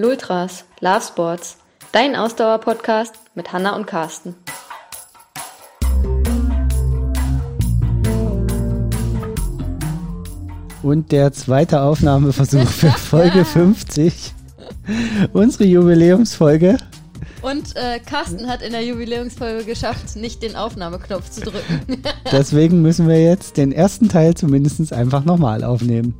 Lultras, Love Sports, dein Ausdauer-Podcast mit Hanna und Carsten. Und der zweite Aufnahmeversuch für Folge 50. Unsere Jubiläumsfolge. Und äh, Carsten hat in der Jubiläumsfolge geschafft, nicht den Aufnahmeknopf zu drücken. Deswegen müssen wir jetzt den ersten Teil zumindest einfach nochmal aufnehmen.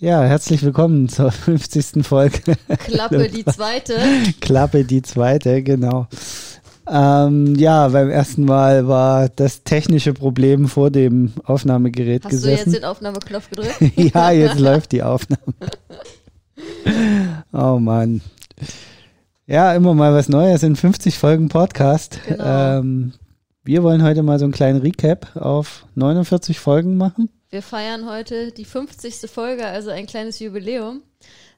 Ja, herzlich willkommen zur 50. Folge. Klappe die zweite. Klappe die zweite, genau. Ähm, ja, beim ersten Mal war das technische Problem vor dem Aufnahmegerät Hast gesessen. du jetzt den Aufnahmeknopf gedrückt? ja, jetzt läuft die Aufnahme. Oh Mann. Ja, immer mal was Neues in 50 Folgen Podcast. Genau. Ähm, wir wollen heute mal so einen kleinen Recap auf 49 Folgen machen. Wir feiern heute die 50. Folge, also ein kleines Jubiläum.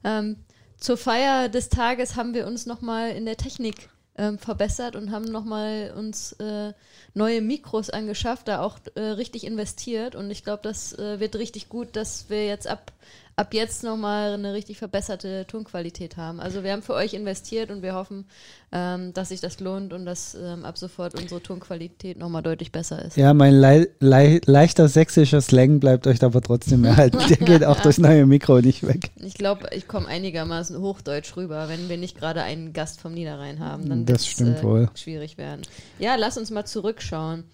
Ähm, zur Feier des Tages haben wir uns nochmal in der Technik ähm, verbessert und haben nochmal uns äh, neue Mikros angeschafft, da auch äh, richtig investiert. Und ich glaube, das äh, wird richtig gut, dass wir jetzt ab, ab jetzt nochmal eine richtig verbesserte Tonqualität haben. Also wir haben für euch investiert und wir hoffen, ähm, dass sich das lohnt und dass ähm, ab sofort unsere Tonqualität nochmal deutlich besser ist. Ja, mein lei lei leichter sächsischer Slang bleibt euch aber trotzdem erhalten. Der geht auch durchs neue Mikro nicht weg. Ich glaube, ich komme einigermaßen hochdeutsch rüber, wenn wir nicht gerade einen Gast vom Niederrhein haben. Dann Das stimmt äh, wohl. schwierig werden. Ja, lass uns mal zurückschauen.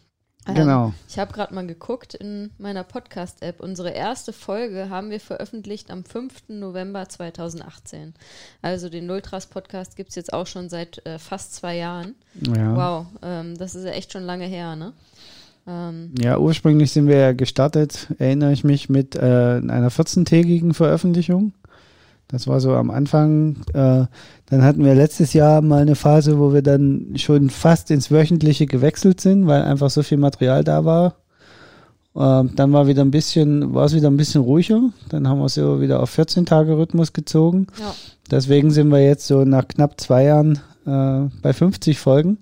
Ähm, Genau. Ich habe gerade mal geguckt in meiner Podcast-App. Unsere erste Folge haben wir veröffentlicht am 5. November 2018. Also den Nulltras-Podcast gibt es jetzt auch schon seit äh, fast zwei Jahren. Ja. Wow, ähm, das ist ja echt schon lange her, ne? Ähm, Ja, ursprünglich sind wir ja gestartet, erinnere ich mich, mit äh, einer 14-tägigen Veröffentlichung. Das war so am Anfang. Äh, dann hatten wir letztes Jahr mal eine Phase, wo wir dann schon fast ins Wöchentliche gewechselt sind, weil einfach so viel Material da war. Äh, dann war wieder ein bisschen, war es wieder ein bisschen ruhiger. Dann haben wir so wieder auf 14 Tage Rhythmus gezogen. ja. Deswegen sind wir jetzt so nach knapp zwei Jahren äh, bei 50 Folgen.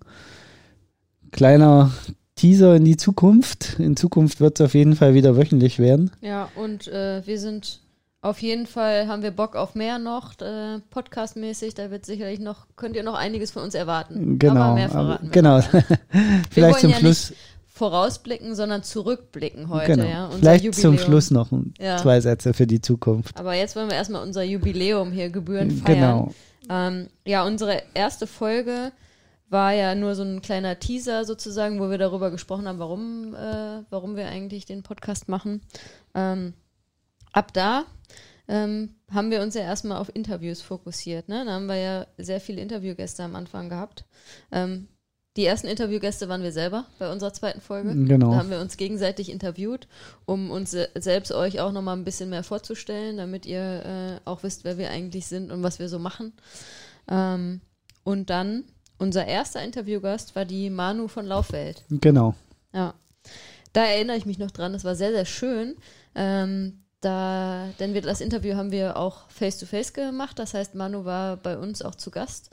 Kleiner Teaser in die Zukunft. In Zukunft wird es auf jeden Fall wieder wöchentlich werden. Ja, und äh, wir sind auf jeden Fall, haben wir Bock auf mehr noch, äh, podcastmäßig. Da wird sicherlich noch, könnt ihr noch einiges von uns erwarten. Genau. Aber mehr aber- verraten wir genau. Wir Vielleicht zum ja Schluss. nicht vorausblicken, sondern zurückblicken heute. Genau. Ja, Vielleicht zum Jubiläum. Schluss noch Ja. zwei Sätze für die Zukunft. Aber jetzt wollen wir erstmal unser Jubiläum hier gebührend feiern. Genau. Ähm, ja, unsere erste Folge war ja nur so ein kleiner Teaser sozusagen, wo wir darüber gesprochen haben, warum, äh, warum wir eigentlich den Podcast machen. Ähm, ab da ähm, haben wir uns ja erstmal auf Interviews fokussiert. Ne? Da haben wir ja sehr viele Interviewgäste am Anfang gehabt. Ähm, die ersten Interviewgäste waren wir selber bei unserer zweiten Folge. Genau. Da haben wir uns gegenseitig interviewt, um uns se- selbst euch auch nochmal ein bisschen mehr vorzustellen, damit ihr äh, auch wisst, wer wir eigentlich sind und was wir so machen. Ähm, und dann, unser erster Interviewgast war die Manu von Laufwelt. Genau. Ja. Da erinnere ich mich noch dran, das war sehr, sehr schön. Ähm, da, denn wir, das Interview haben wir auch face-to-face gemacht. Das heißt, Manu war bei uns auch zu Gast.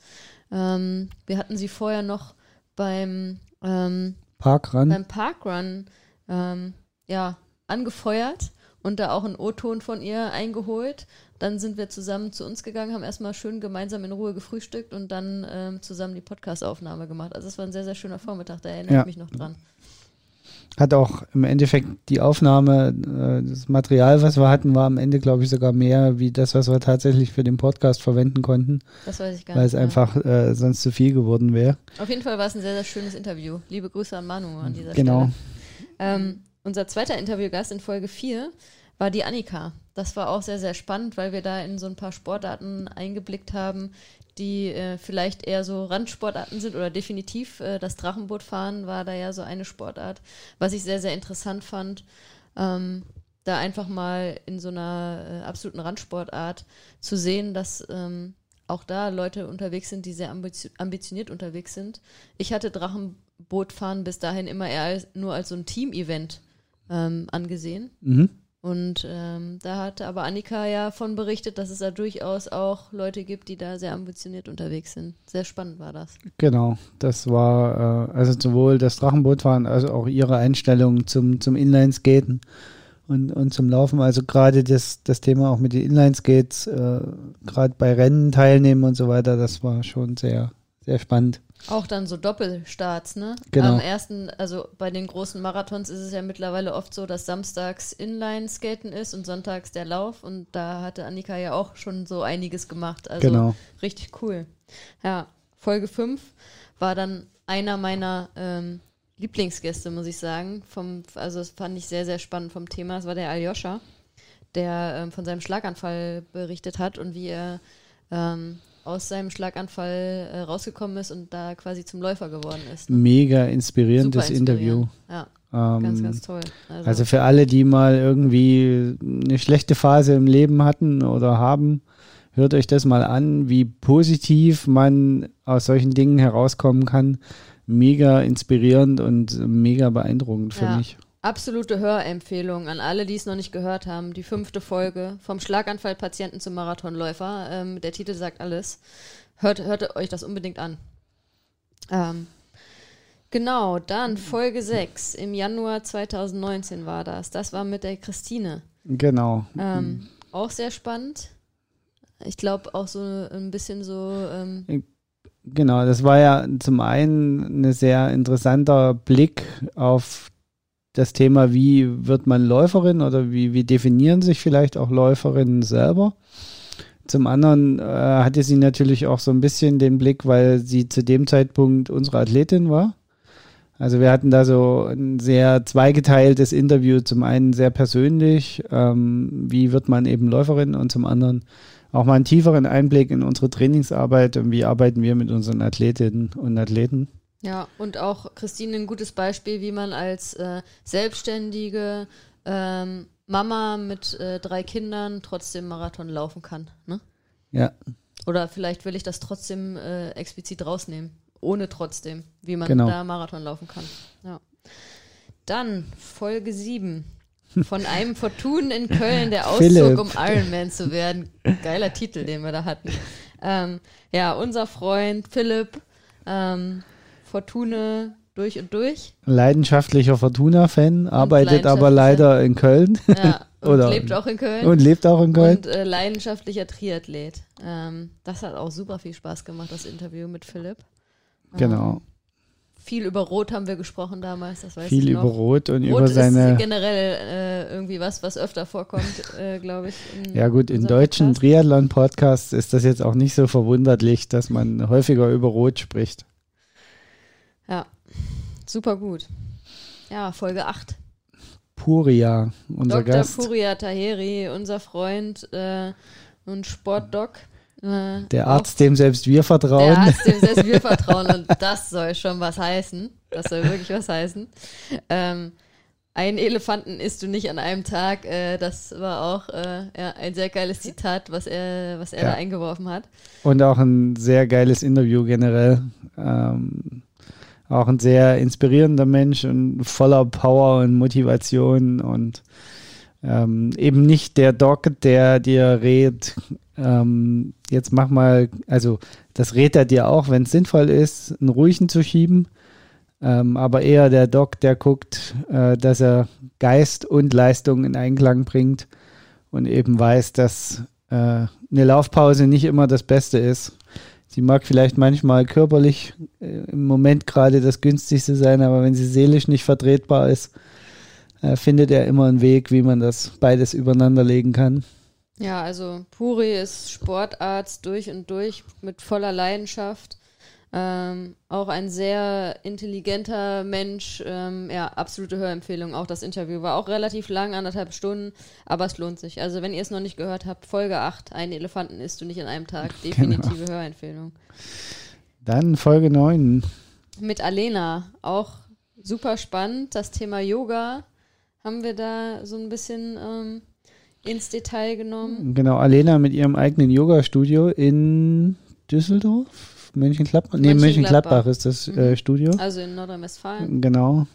Ähm, wir hatten sie vorher noch beim, ähm, Parkrun. beim Parkrun ähm, ja, angefeuert und da auch einen O-Ton von ihr eingeholt. Dann sind wir zusammen zu uns gegangen, haben erstmal schön gemeinsam in Ruhe gefrühstückt und dann ähm, zusammen die Podcast-Aufnahme gemacht. Also es war ein sehr, sehr schöner Vormittag, da erinnere Ja. ich mich noch dran. Hat auch im Endeffekt die Aufnahme, äh, das Material, was wir hatten, war am Ende, glaube ich, sogar mehr wie das, was wir tatsächlich für den Podcast verwenden konnten, Das weiß ich gar weil nicht. es einfach äh, sonst zu viel geworden wäre. Auf jeden Fall war es ein sehr, sehr schönes Interview. Liebe Grüße an Manu an dieser Genau. Stelle. Ähm, unser zweiter Interviewgast in Folge 4 war die Annika. Das war auch sehr, sehr spannend, weil wir da in so ein paar Sportarten eingeblickt haben, die äh, vielleicht eher so Randsportarten sind oder definitiv äh, das Drachenbootfahren war da ja so eine Sportart, was ich sehr, sehr interessant fand. Ähm, da einfach mal in so einer äh, absoluten Randsportart zu sehen, dass ähm, auch da Leute unterwegs sind, die sehr ambition ambitioniert unterwegs sind. Ich hatte Drachenbootfahren bis dahin immer eher als, nur als so ein Team-Event ähm, angesehen. Mhm. Und ähm, da hatte aber Annika ja von berichtet, dass es da durchaus auch Leute gibt, die da sehr ambitioniert unterwegs sind. Sehr spannend war das. Genau, das war äh, also sowohl das Drachenbootfahren als auch ihre Einstellung zum, zum Inlineskaten und, und zum Laufen. Also gerade das, das Thema auch mit den Inlineskates, äh, gerade bei Rennen teilnehmen und so weiter, das war schon sehr, sehr spannend. Auch dann so Doppelstarts, ne? Genau. Am ersten, also bei den großen Marathons ist es ja mittlerweile oft so, dass samstags Inline-Skaten ist und sonntags der Lauf. Und da hatte Annika ja auch schon so einiges gemacht. Also Genau. richtig cool. Ja, Folge 5 war dann einer meiner ähm, Lieblingsgäste, muss ich sagen. Vom, also das fand ich sehr, sehr spannend vom Thema. Das war der Aljoscha, der ähm, von seinem Schlaganfall berichtet hat und wie er ähm, aus seinem Schlaganfall äh, rausgekommen ist und da quasi zum Läufer geworden ist. ne? Mega inspirierendes Super Interview. inspirierend. Ja, Ähm, ganz, ganz toll. Also, Also für alle, die mal irgendwie eine schlechte Phase im Leben hatten oder haben, hört euch das mal an, wie positiv man aus solchen Dingen herauskommen kann. Mega inspirierend und mega beeindruckend für Ja. mich. Absolute Hörempfehlung an alle, die es noch nicht gehört haben. Die fünfte Folge vom Schlaganfallpatienten zum Marathonläufer. Ähm, der Titel sagt alles. Hört, hört euch das unbedingt an. Ähm, genau, dann Folge 6 im Januar 2019 war das. Das war mit der Christine. Genau. Ähm, auch sehr spannend. Ich glaube auch so ein bisschen so. Ähm, Genau, das war ja zum einen ein sehr interessanter Blick auf das Thema, wie wird man Läuferin oder wie, wie definieren sich vielleicht auch Läuferinnen selber. Zum anderen äh, hatte sie natürlich auch so ein bisschen den Blick, weil sie zu dem Zeitpunkt unsere Athletin war. Also wir hatten da so ein sehr zweigeteiltes Interview. Zum einen sehr persönlich, ähm, wie wird man eben Läuferin und zum anderen auch mal einen tieferen Einblick in unsere Trainingsarbeit und wie arbeiten wir mit unseren Athletinnen und Athleten. Ja, und auch Christine ein gutes Beispiel, wie man als äh, selbstständige ähm, Mama mit äh, drei Kindern trotzdem Marathon laufen kann. Ne? Ja, Oder vielleicht will ich das trotzdem äh, explizit rausnehmen. Ohne trotzdem, wie man Genau. da Marathon laufen kann. Ja. Dann Folge 7. Von einem Fortun in Köln, der Auszug, Philipp. um Ironman zu werden. Geiler Titel, den wir da hatten. Ähm, ja, unser Freund Philipp, ähm, Fortune durch und durch. leidenschaftlicher Fortuna-Fan, arbeitet aber leider in Köln Ja, und Oder- lebt auch in Köln. und lebt auch in Köln. Und äh, leidenschaftlicher Triathlet. Ähm, das hat auch super viel Spaß gemacht, das Interview mit Philipp. genau. Viel über Rot haben wir gesprochen damals, das weiß Viel ich über noch. Rot und Rot über ist seine. generell äh, irgendwie was, was öfter vorkommt, äh, glaube ich. Ja gut, in deutschen Podcast. Triathlon-Podcasts ist das jetzt auch nicht so verwunderlich, dass man häufiger über Rot spricht. Ja, super gut. Ja, Folge 8. Puria, unser Dr. Gast, Puria Taheri, unser Freund äh, und Sportdoc. Äh, der Arzt, dem selbst wir vertrauen. Der Arzt, dem selbst wir vertrauen und das soll schon was heißen. Das soll wirklich was heißen. Ähm, einen Elefanten isst du nicht an einem Tag. Äh, das war auch äh, ja, ein sehr geiles Zitat, was er, was er Ja. da eingeworfen hat. Und auch ein sehr geiles Interview generell. Ähm, auch ein sehr inspirierender Mensch und voller Power und Motivation und ähm, eben nicht der Doc, der dir rät, ähm, jetzt mach mal, also das rät er dir auch, wenn es sinnvoll ist, einen ruhigen zu schieben, ähm, aber eher der Doc, der guckt, äh, dass er Geist und Leistung in Einklang bringt und eben weiß, dass äh, eine Laufpause nicht immer das Beste ist. Sie mag vielleicht manchmal körperlich äh, im Moment gerade das günstigste sein, aber wenn sie seelisch nicht vertretbar ist, äh, findet er immer einen Weg, wie man das beides übereinander legen kann. Ja, also Puri ist Sportarzt durch und durch mit voller Leidenschaft. Ähm, auch ein sehr intelligenter Mensch. Ähm, ja, absolute Hörempfehlung. Auch das Interview war auch relativ lang, anderthalb Stunden, aber es lohnt sich. Also, wenn ihr es noch nicht gehört habt, Folge 8, einen Elefanten isst du nicht in einem Tag. Definitive Hörempfehlung. Dann Folge 9. Mit Alena, auch super spannend. Das Thema Yoga haben wir da so ein bisschen ähm, ins Detail genommen. Genau, Alena mit ihrem eigenen Yoga-Studio in Düsseldorf, Mönchengladbach. Nee, Mönchengladbach. Mönchengladbach ist das Mhm. äh, Studio. Also in Nordrhein-Westfalen. Genau.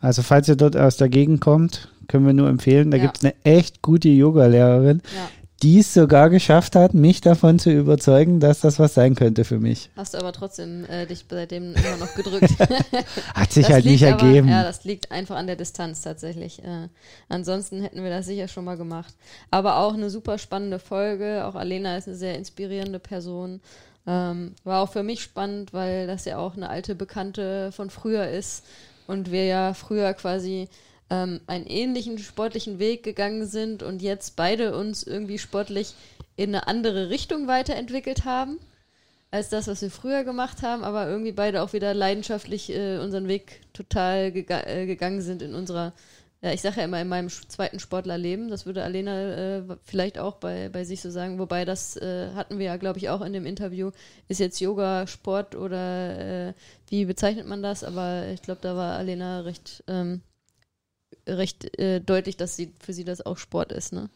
Also falls ihr dort aus der Gegend kommt, können wir nur empfehlen. Da Ja. gibt es eine echt gute Yoga-Lehrerin, Ja. die es sogar geschafft hat, mich davon zu überzeugen, dass das was sein könnte für mich. Hast du aber trotzdem äh, dich seitdem immer noch gedrückt. Hat sich Das halt nicht aber, ergeben. Ja, das liegt einfach an der Distanz tatsächlich. Äh, ansonsten hätten wir das sicher schon mal gemacht. Aber auch eine super spannende Folge. Auch Alena ist eine sehr inspirierende Person. Ähm, war auch für mich spannend, weil das ja auch eine alte Bekannte von früher ist und wir ja früher quasi ähm, einen ähnlichen sportlichen Weg gegangen sind und jetzt beide uns irgendwie sportlich in eine andere Richtung weiterentwickelt haben als das, was wir früher gemacht haben, aber irgendwie beide auch wieder leidenschaftlich äh, unseren Weg total gega äh, gegangen sind in unserer, ja, ich sage ja immer in meinem zweiten Sportlerleben, das würde Alena äh, vielleicht auch bei, bei sich so sagen, wobei das äh, hatten wir ja, glaube ich, auch in dem Interview, ist jetzt Yoga Sport oder äh, wie bezeichnet man das, aber ich glaube, da war Alena recht, ähm, recht äh, deutlich, dass sie für sie das auch Sport ist, ne?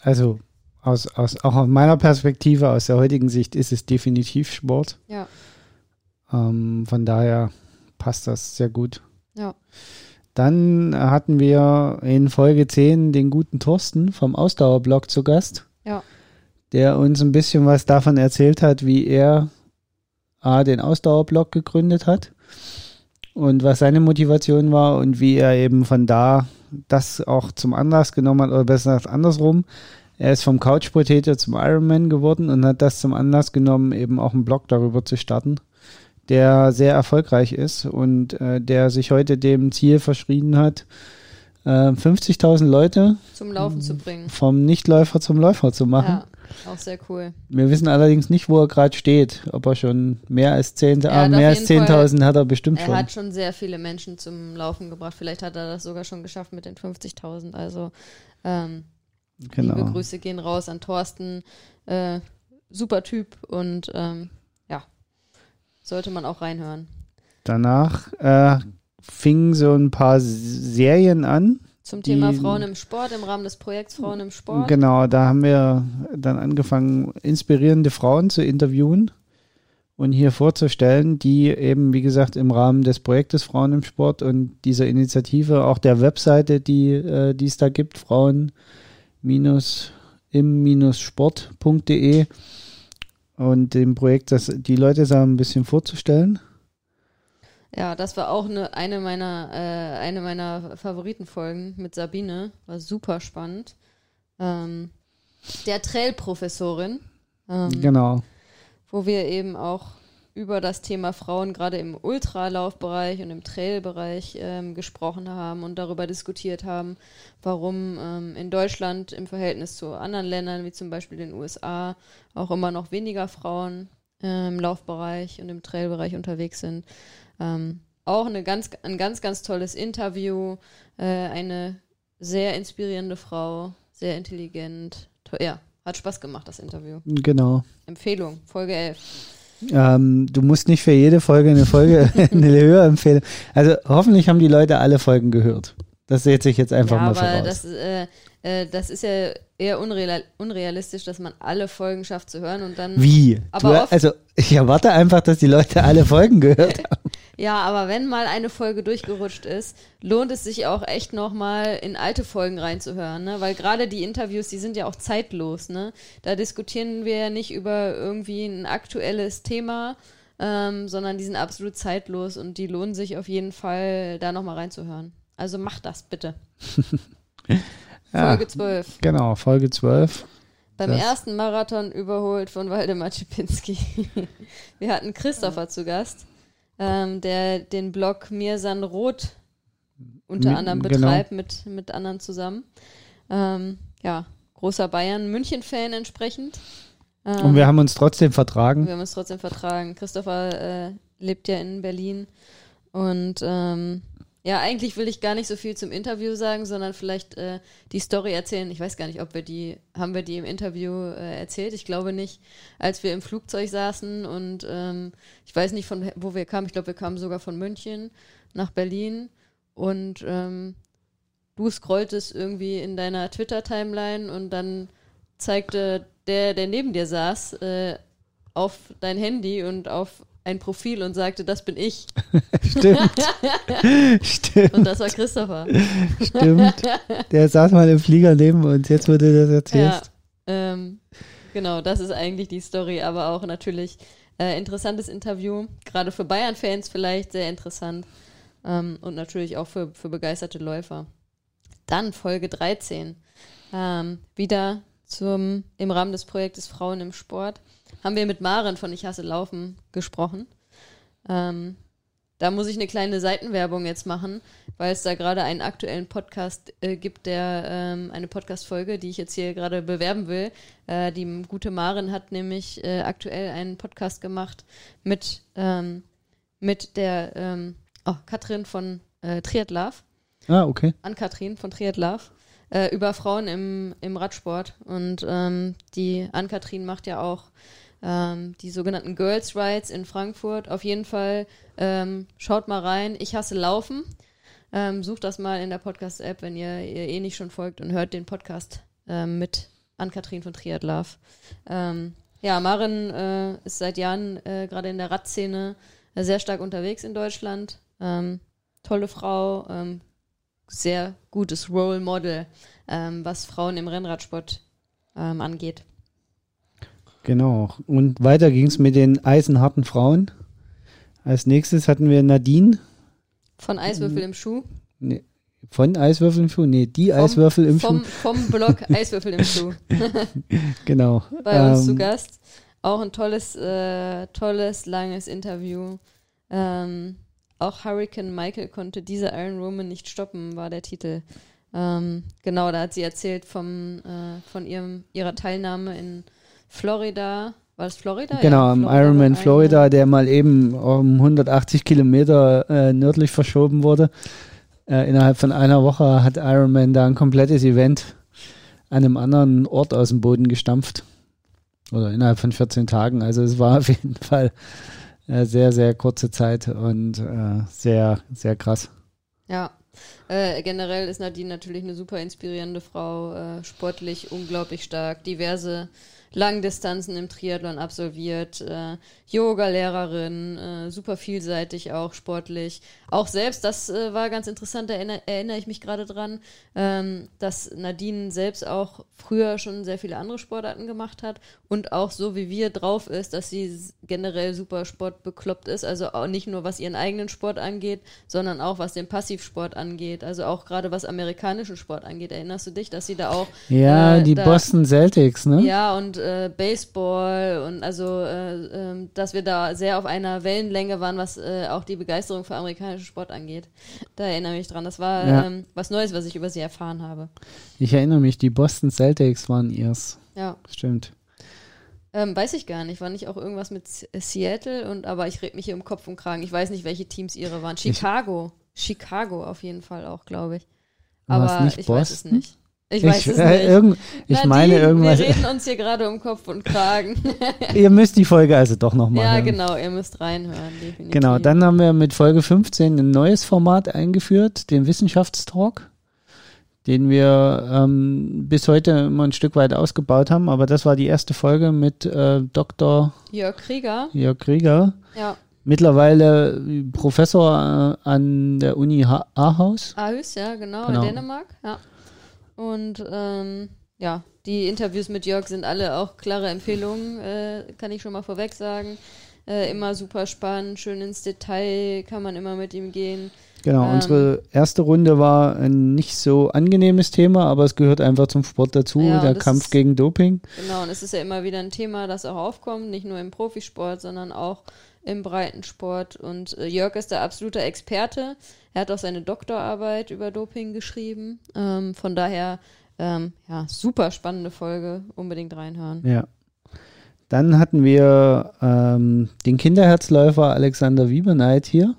Also aus, aus, auch aus meiner Perspektive, aus der heutigen Sicht, ist es definitiv Sport. Ja. Ähm, von daher passt das sehr gut. Ja. Dann hatten wir in Folge 10 den guten Thorsten vom Ausdauerblog zu Gast. Ja. Der uns ein bisschen was davon erzählt hat, wie er A, den Ausdauerblog gegründet hat und was seine Motivation war und wie er eben von da das auch zum Anlass genommen hat, oder besser gesagt andersrum. Er ist vom Couch Potato zum Ironman geworden und hat das zum Anlass genommen, eben auch einen Blog darüber zu starten, der sehr erfolgreich ist und äh, der sich heute dem Ziel verschrieben hat, äh, 50.000 Leute Zum Laufen zu bringen. vom Nichtläufer zum Läufer zu machen. Ja, auch sehr cool. Wir wissen allerdings nicht, wo er gerade steht. Ob er schon mehr als 10, Er ah, hat mehr als jeden Fall- 10.000 hat er bestimmt Er schon. hat schon sehr viele Menschen zum Laufen gebracht. Vielleicht hat er das sogar schon geschafft mit den 50.000. Also ähm, liebe genau. Grüße gehen raus an Thorsten. Äh, super Typ und ähm, sollte man auch reinhören. Danach äh, fingen so ein paar Serien an. Zum Die- Thema Frauen im Sport, im Rahmen des Projekts Frauen im Sport. Genau, da haben wir dann angefangen, inspirierende Frauen zu interviewen und hier vorzustellen, die eben, wie gesagt, im Rahmen des Projektes Frauen im Sport und dieser Initiative, auch der Webseite, die, äh, die es da gibt, frauen-im-sport.de und dem Projekt, das, die Leute da ein bisschen vorzustellen. Ja, das war auch eine, eine meiner äh, eine meiner Favoritenfolgen mit Sabine. War super spannend. Ähm, der Trail-Professorin. Ähm, Genau. wo wir eben auch über das Thema Frauen gerade im Ultralaufbereich und im Trailbereich ähm, gesprochen haben und darüber diskutiert haben, warum ähm, in Deutschland im Verhältnis zu anderen Ländern, wie zum Beispiel den USA, auch immer noch weniger Frauen äh, im Laufbereich und im Trailbereich unterwegs sind. Ähm, auch eine ganz, ein ganz, ganz tolles Interview, äh, eine sehr inspirierende Frau, sehr intelligent. Ja, hat Spaß gemacht, das Interview. Genau. Empfehlung, Folge 11. Ähm, du musst nicht für jede Folge eine Folge eine Hörempfehlung. Also hoffentlich haben die Leute alle Folgen gehört. Das setze ich jetzt einfach ja, mal aber voraus. das, äh, äh, das ist ja eher unreal unrealistisch, dass man alle Folgen schafft zu hören und dann. Wie? Aber du, also ich erwarte einfach, dass die Leute alle Folgen gehört haben. Ja, aber wenn mal eine Folge durchgerutscht ist, lohnt es sich auch echt nochmal in alte Folgen reinzuhören, ne? Weil gerade die Interviews, die sind ja auch zeitlos, ne? Da diskutieren wir ja nicht über irgendwie ein aktuelles Thema, ähm, sondern die sind absolut zeitlos und die lohnen sich auf jeden Fall, da nochmal reinzuhören. Also macht das bitte. Ja, Folge 12. genau, Folge 12. Beim Das- ersten Marathon überholt von Waldemar Czipinski. Wir hatten Christopher zu Gast, ähm, der den Blog Mirsan Roth unter Mi- anderem genau. betreibt, mit, mit anderen zusammen. Ähm, ja, großer Bayern-München-Fan entsprechend. Ähm, Und wir haben uns trotzdem vertragen. wir haben uns trotzdem vertragen. Christopher äh, lebt ja in Berlin. Und ähm, ja, eigentlich will ich gar nicht so viel zum Interview sagen, sondern vielleicht äh, die Story erzählen. Ich weiß gar nicht, ob wir die, haben wir die im Interview äh, erzählt? Ich glaube nicht. Als wir im Flugzeug saßen und ähm, ich weiß nicht, von wo wir kamen. Ich glaube, wir kamen sogar von München nach Berlin. Und ähm, du scrolltest irgendwie in deiner Twitter-Timeline und dann zeigte der, der neben dir saß, äh, auf dein Handy und auf ein Profil und sagte, das bin ich. Stimmt. Stimmt. Und das war Christopher. Stimmt. Der saß mal im Flieger neben uns, jetzt wurde das erzählt. Ja, ähm, genau, das ist eigentlich die Story, aber auch natürlich äh, interessantes Interview, gerade für Bayern-Fans vielleicht sehr interessant ähm, und natürlich auch für, für begeisterte Läufer. Dann Folge 13. Ähm, wieder zum, im Rahmen des Projektes Frauen im Sport haben wir mit Maren von Ich hasse Laufen gesprochen. Ähm, da muss ich eine kleine Seitenwerbung jetzt machen, weil es da gerade einen aktuellen Podcast äh, gibt, der ähm, eine Podcast-Folge, die ich jetzt hier gerade bewerben will. Äh, die gute Maren hat nämlich äh, aktuell einen Podcast gemacht mit, ähm, mit der ähm, oh, Katrin von äh, Triathlaf. Ah, okay. An Katrin von Triathlaf. Äh, über Frauen im, im Radsport. Und ähm, die Ann-Kathrin macht ja auch ähm, die sogenannten Girls Rides in Frankfurt. Auf jeden Fall ähm, schaut mal rein. Ich hasse Laufen. Ähm, sucht das mal in der Podcast-App, wenn ihr, ihr eh nicht schon folgt und hört den Podcast ähm, mit Ann-Kathrin von Triadlove. Ähm, ja, Maren äh, ist seit Jahren äh, gerade in der Radszene äh, sehr stark unterwegs in Deutschland. Ähm, tolle Frau, ähm, sehr gutes Role Model, ähm, was Frauen im Rennradsport ähm, angeht. Genau. Und weiter ging es mit den eisenharten Frauen. Als nächstes hatten wir Nadine. Von Eiswürfel im Schuh. Nee, von Eiswürfel im Schuh? Nee, die Vom- Eiswürfel im vom, Schuh. Vom Blog Eiswürfel im Schuh. Genau. Bei uns Ähm, zu Gast. Auch ein tolles, äh, tolles, langes Interview. Ähm, auch Hurricane Michael konnte diese Iron Woman nicht stoppen, war der Titel. Ähm, genau, da hat sie erzählt vom, äh, von ihrem, ihrer Teilnahme in Florida. War das Florida? Genau, Ja, am Ironman Florida, der mal eben um 180 Kilometer äh, nördlich verschoben wurde. Äh, innerhalb von einer Woche hat Ironman da ein komplettes Event an einem anderen Ort aus dem Boden gestampft. Oder innerhalb von 14 Tagen. Also es war auf jeden Fall äh, sehr, sehr kurze Zeit und äh, sehr, sehr krass. Ja, äh, generell ist Nadine natürlich eine super inspirierende Frau, äh, sportlich unglaublich stark, diverse Langdistanzen im Triathlon absolviert, äh, Yoga-Lehrerin, äh, super vielseitig auch sportlich. Auch selbst, das äh, war ganz interessant, da erinnere, erinnere ich mich gerade dran, ähm, dass Nadine selbst auch früher schon sehr viele andere Sportarten gemacht hat und auch so wie wir drauf ist, dass sie generell super sportbekloppt ist, also auch nicht nur was ihren eigenen Sport angeht, sondern auch was den Passivsport angeht, also auch gerade was amerikanischen Sport angeht. Erinnerst du dich, dass sie da auch Ja, Äh, die Boston Celtics, ne? ja, und äh, Baseball und also, äh, ähm, dass wir da sehr auf einer Wellenlänge waren, was äh, auch die Begeisterung für amerikanischen Sport angeht. Da erinnere ich mich dran. Das war Ja. ähm, was Neues, was ich über sie erfahren habe. Ich erinnere mich, die Boston Celtics waren ihrs. Ja, Stimmt. ähm, weiß ich gar nicht. War nicht auch irgendwas mit Seattle? Und aber ich rede mich hier um Kopf und Kragen. Ich weiß nicht, welche Teams ihre waren. Chicago. Chicago auf jeden Fall auch, glaube ich. Aber ich weiß es Boston? nicht. Ich weiß es äh, nicht. irgend, ich Nadine, meine irgendwas. Wir reden uns hier gerade um Kopf und Kragen. Ihr müsst die Folge also doch nochmal ja, hören. genau, ihr müsst reinhören, definitiv. Genau, dann haben wir mit Folge 15 ein neues Format eingeführt, den Wissenschaftstalk, den wir ähm, bis heute immer ein Stück weit ausgebaut haben, aber das war die erste Folge mit äh, Dr. Jörg Krieger, Jörg Krieger, ja, mittlerweile äh, Professor äh, an der Uni Aarhus. Aarhus, ja, genau, Genau. in Dänemark, ja. Und ähm, ja, die Interviews mit Jörg sind alle auch klare Empfehlungen, äh, kann ich schon mal vorweg sagen. Äh, immer super spannend, schön ins Detail, kann man immer mit ihm gehen. Genau, Ähm. unsere erste Runde war ein nicht so angenehmes Thema, aber es gehört einfach zum Sport dazu, Ja, der Kampf ist- gegen Doping. Genau, und es ist ja immer wieder ein Thema, das auch aufkommt, nicht nur im Profisport, sondern auch im Breitensport. Und äh, Jörg ist der absolute Experte. Er hat auch seine Doktorarbeit über Doping geschrieben. Ähm, von daher, ähm, ja, super spannende Folge. Unbedingt reinhören. Ja. Dann hatten wir ähm, den Kinderherzläufer Alexander Wieberneid hier,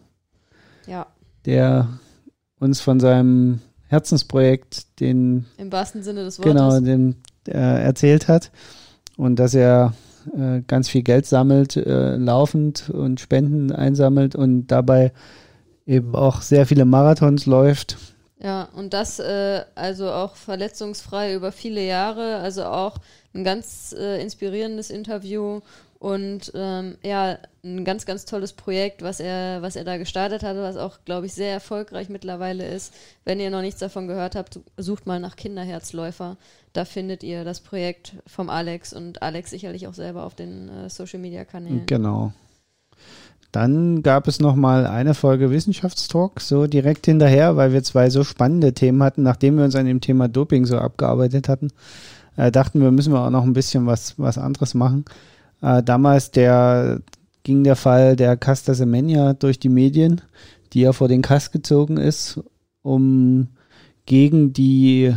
Ja, der uns von seinem Herzensprojekt, den im wahrsten Sinne des Wortes. genau, den äh, erzählt hat und dass er äh, ganz viel Geld sammelt, äh, laufend und Spenden einsammelt und dabei eben auch sehr viele Marathons läuft. Ja, und das äh, also auch verletzungsfrei über viele Jahre, also auch ein ganz äh, inspirierendes Interview Und ähm, ja, ein ganz, ganz tolles Projekt, was er, was er da gestartet hat, was auch, glaube ich, sehr erfolgreich mittlerweile ist. Wenn ihr noch nichts davon gehört habt, sucht mal nach Kinderherzläufer. Da findet ihr das Projekt vom Alex und Alex sicherlich auch selber auf den äh, Social Media Kanälen. Genau. Dann gab es noch mal eine Folge Wissenschaftstalk so direkt hinterher, weil wir zwei so spannende Themen hatten, nachdem wir uns an dem Thema Doping so abgearbeitet hatten. Äh, dachten wir, müssen wir auch noch ein bisschen was, was anderes machen. Äh, damals der, ging der Fall der Casta Semenya durch die Medien, die ja vor den Kass gezogen ist, um gegen die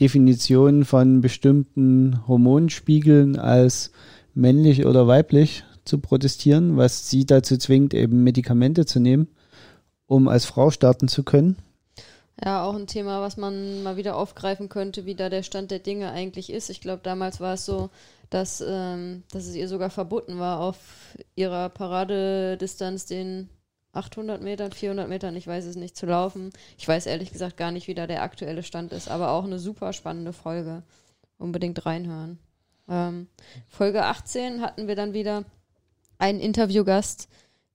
Definition von bestimmten Hormonspiegeln als männlich oder weiblich zu protestieren, was sie dazu zwingt, eben Medikamente zu nehmen, um als Frau starten zu können. Ja, auch ein Thema, was man mal wieder aufgreifen könnte, wie da der Stand der Dinge eigentlich ist. Ich glaube, damals war es so, dass, ähm, dass es ihr sogar verboten war, auf ihrer Paradedistanz den 800 Metern, 400 Metern, ich weiß es nicht, zu laufen. Ich weiß ehrlich gesagt gar nicht, wie da der aktuelle Stand ist, aber auch eine super spannende Folge. Unbedingt reinhören. Ähm, Folge 18 hatten wir dann wieder einen Interviewgast,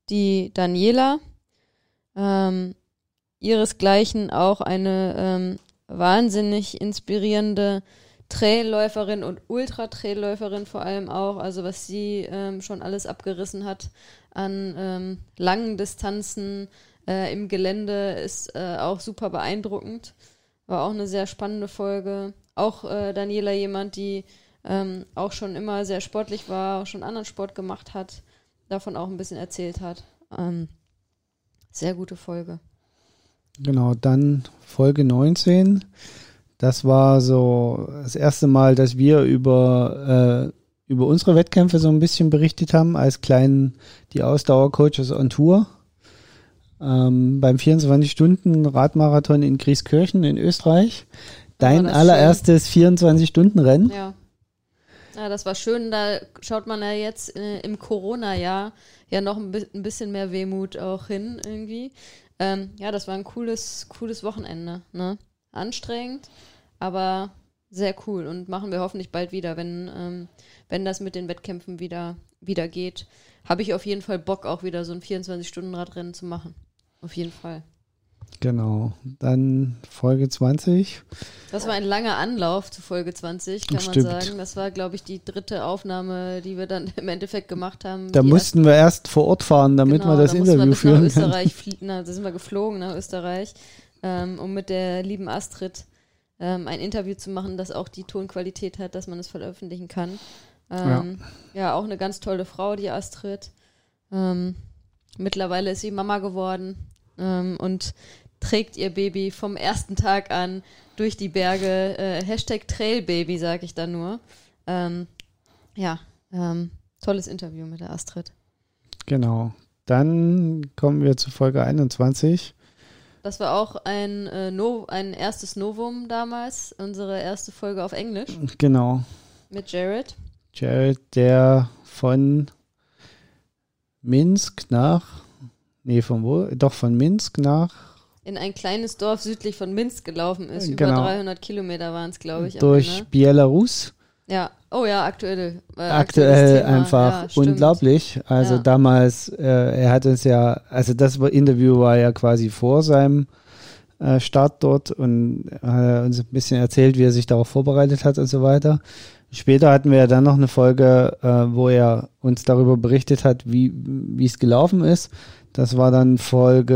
die Daniela. Ähm, ihresgleichen auch eine ähm, wahnsinnig inspirierende Trailläuferin und Ultra-Trailläuferin vor allem auch. Also was sie ähm, schon alles abgerissen hat an ähm, langen Distanzen äh, im Gelände ist äh, auch super beeindruckend. War auch eine sehr spannende Folge. Auch äh, Daniela jemand, die ähm, auch schon immer sehr sportlich war, auch schon anderen Sport gemacht hat, davon auch ein bisschen erzählt hat. Ähm, sehr gute Folge. Genau, dann Folge 19. Das war so das erste Mal, dass wir über, äh, über unsere Wettkämpfe so ein bisschen berichtet haben, als kleinen, die Ausdauercoaches on Tour. Ähm, beim 24-Stunden-Radmarathon in Grieskirchen in Österreich. Dein allererstes 24-Stunden-Rennen. Ja. Ja, das war schön. Da schaut man ja jetzt äh, im Corona-Jahr ja noch ein, bi ein bisschen mehr Wehmut auch hin irgendwie. Ähm, ja, das war ein cooles, cooles Wochenende. Ne? Anstrengend, aber sehr cool und machen wir hoffentlich bald wieder, wenn, ähm, wenn das mit den Wettkämpfen wieder, wieder geht. Habe ich auf jeden Fall Bock, auch wieder so ein 24-Stunden-Radrennen zu machen. Auf jeden Fall. Genau. Dann Folge 20. Das war ein langer Anlauf zu Folge 20, kann Stimmt. man sagen. Das war, glaube ich, die dritte Aufnahme, die wir dann im Endeffekt gemacht haben. Da mussten wir erst vor Ort fahren, damit genau, wir das da Interview wir führen nach Österreich Na, da sind wir geflogen nach Österreich, ähm, um mit der lieben Astrid ähm, ein Interview zu machen, das auch die Tonqualität hat, dass man es veröffentlichen kann. Ähm, ja. ja. auch eine ganz tolle Frau, die Astrid. Ähm, mittlerweile ist sie Mama geworden ähm, und trägt ihr Baby vom ersten Tag an durch die Berge. Äh, Hashtag Trailbaby, sage ich da nur. Ähm, ja, tolles Interview mit der Astrid. Genau. Dann kommen wir zu Folge 21. Das war auch ein, äh, no ein erstes Novum damals, unsere erste Folge auf Englisch. Genau. Mit Jared. Jared, der von Minsk nach Nee, von wo? Doch, von Minsk nach. In ein kleines Dorf südlich von Minsk gelaufen ist. Genau. Über 300 Kilometer waren es, glaube ich. Durch Belarus. Ja, oh ja, aktuell. Äh, aktuell einfach ja, unglaublich. Also ja. damals, äh, er hat uns ja, also das Interview war ja quasi vor seinem äh, Start dort und hat uns ein bisschen erzählt, wie er sich darauf vorbereitet hat und so weiter. Später hatten wir ja dann noch eine Folge, äh, wo er uns darüber berichtet hat, wie wie es gelaufen ist. Das war dann Folge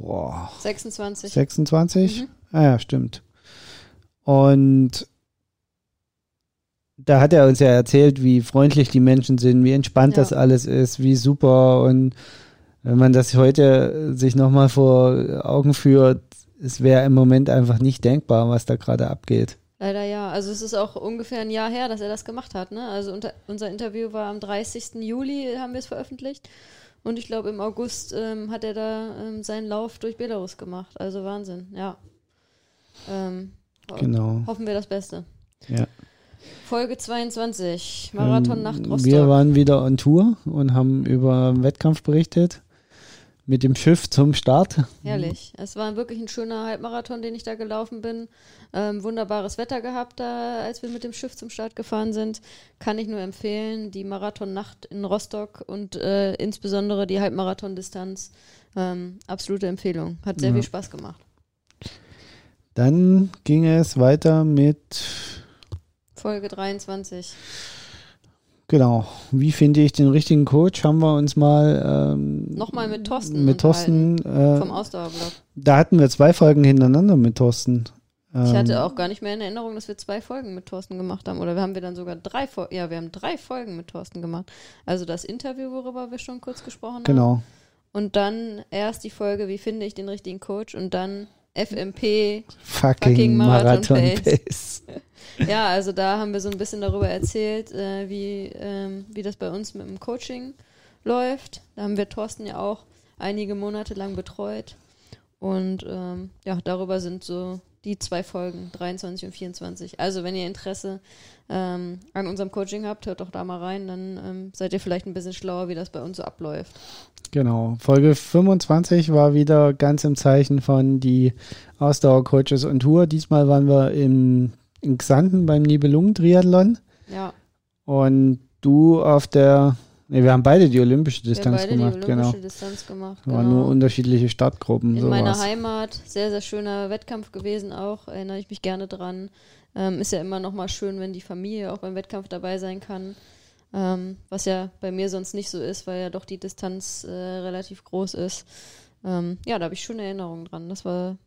boah, 26. 26? Mhm. Ah ja, stimmt. Und da hat er uns ja erzählt, wie freundlich die Menschen sind, wie entspannt ja. das alles ist, wie super. Und wenn man das heute sich nochmal vor Augen führt, es wäre im Moment einfach nicht denkbar, was da gerade abgeht. Leider ja. Also es ist auch ungefähr ein Jahr her, dass er das gemacht hat. Ne? Also unser Interview war am 30. Juli, haben wir es veröffentlicht. Und ich glaube, im August ähm, hat er da ähm, seinen Lauf durch Belarus gemacht. Also Wahnsinn, ja. Ähm, genau. Hoffen wir das Beste. Ja. Folge 22, Marathon ähm, Nacht Rostock. Wir waren wieder on Tour und haben über Wettkampf berichtet mit dem Schiff zum Start. Herrlich. Es war wirklich ein schöner Halbmarathon, den ich da gelaufen bin. Ähm, wunderbares Wetter gehabt da, als wir mit dem Schiff zum Start gefahren sind. Kann ich nur empfehlen. Die Marathonnacht in Rostock und äh, insbesondere die Halbmarathon-Distanz. Ähm, absolute Empfehlung. Hat sehr Ja. viel Spaß gemacht. Dann ging es weiter mit, Folge 23. genau, wie finde ich den richtigen Coach? Haben wir uns mal ähm, Nochmal mit Thorsten. mit Thorsten, äh, Vom Ausdauerblog. da hatten wir zwei Folgen hintereinander mit Thorsten. Ich Ähm, hatte auch gar nicht mehr in Erinnerung, dass wir zwei Folgen mit Thorsten gemacht haben. Oder wir haben wir dann sogar drei Folgen. Ja, wir haben drei Folgen mit Thorsten gemacht. Also das Interview, worüber wir schon kurz gesprochen haben. Genau, Und dann erst die Folge, wie finde ich den richtigen Coach? Und dann FMP. fucking, Fucking Marathon Marathon Pace. Ja, also da haben wir so ein bisschen darüber erzählt, äh, wie, ähm, wie das bei uns mit dem Coaching läuft. Da haben wir Thorsten ja auch einige Monate lang betreut. Und ähm, ja, darüber sind so die zwei Folgen, 23 und 24. Also wenn ihr Interesse ähm, an unserem Coaching habt, hört doch da mal rein, dann ähm, seid ihr vielleicht ein bisschen schlauer, wie das bei uns so abläuft. Genau, Folge 25 war wieder ganz im Zeichen von die Ausdauercoaches und Tour. Diesmal waren wir im, in Xanten beim Nibelungen-Triathlon Ja, und du auf der, ne, wir haben beide die olympische wir haben Distanz beide gemacht, die genau. olympische Distanz gemacht. Waren genau. nur unterschiedliche Startgruppen, In meiner sowas. Heimat, sehr, sehr schöner Wettkampf gewesen auch, erinnere ich mich gerne dran. Ähm, ist ja immer noch mal schön, wenn die Familie auch beim Wettkampf dabei sein kann. Ähm, was ja bei mir sonst nicht so ist, weil ja doch die Distanz äh, relativ groß ist. Ähm, ja, da habe ich schöne Erinnerungen dran. Das war,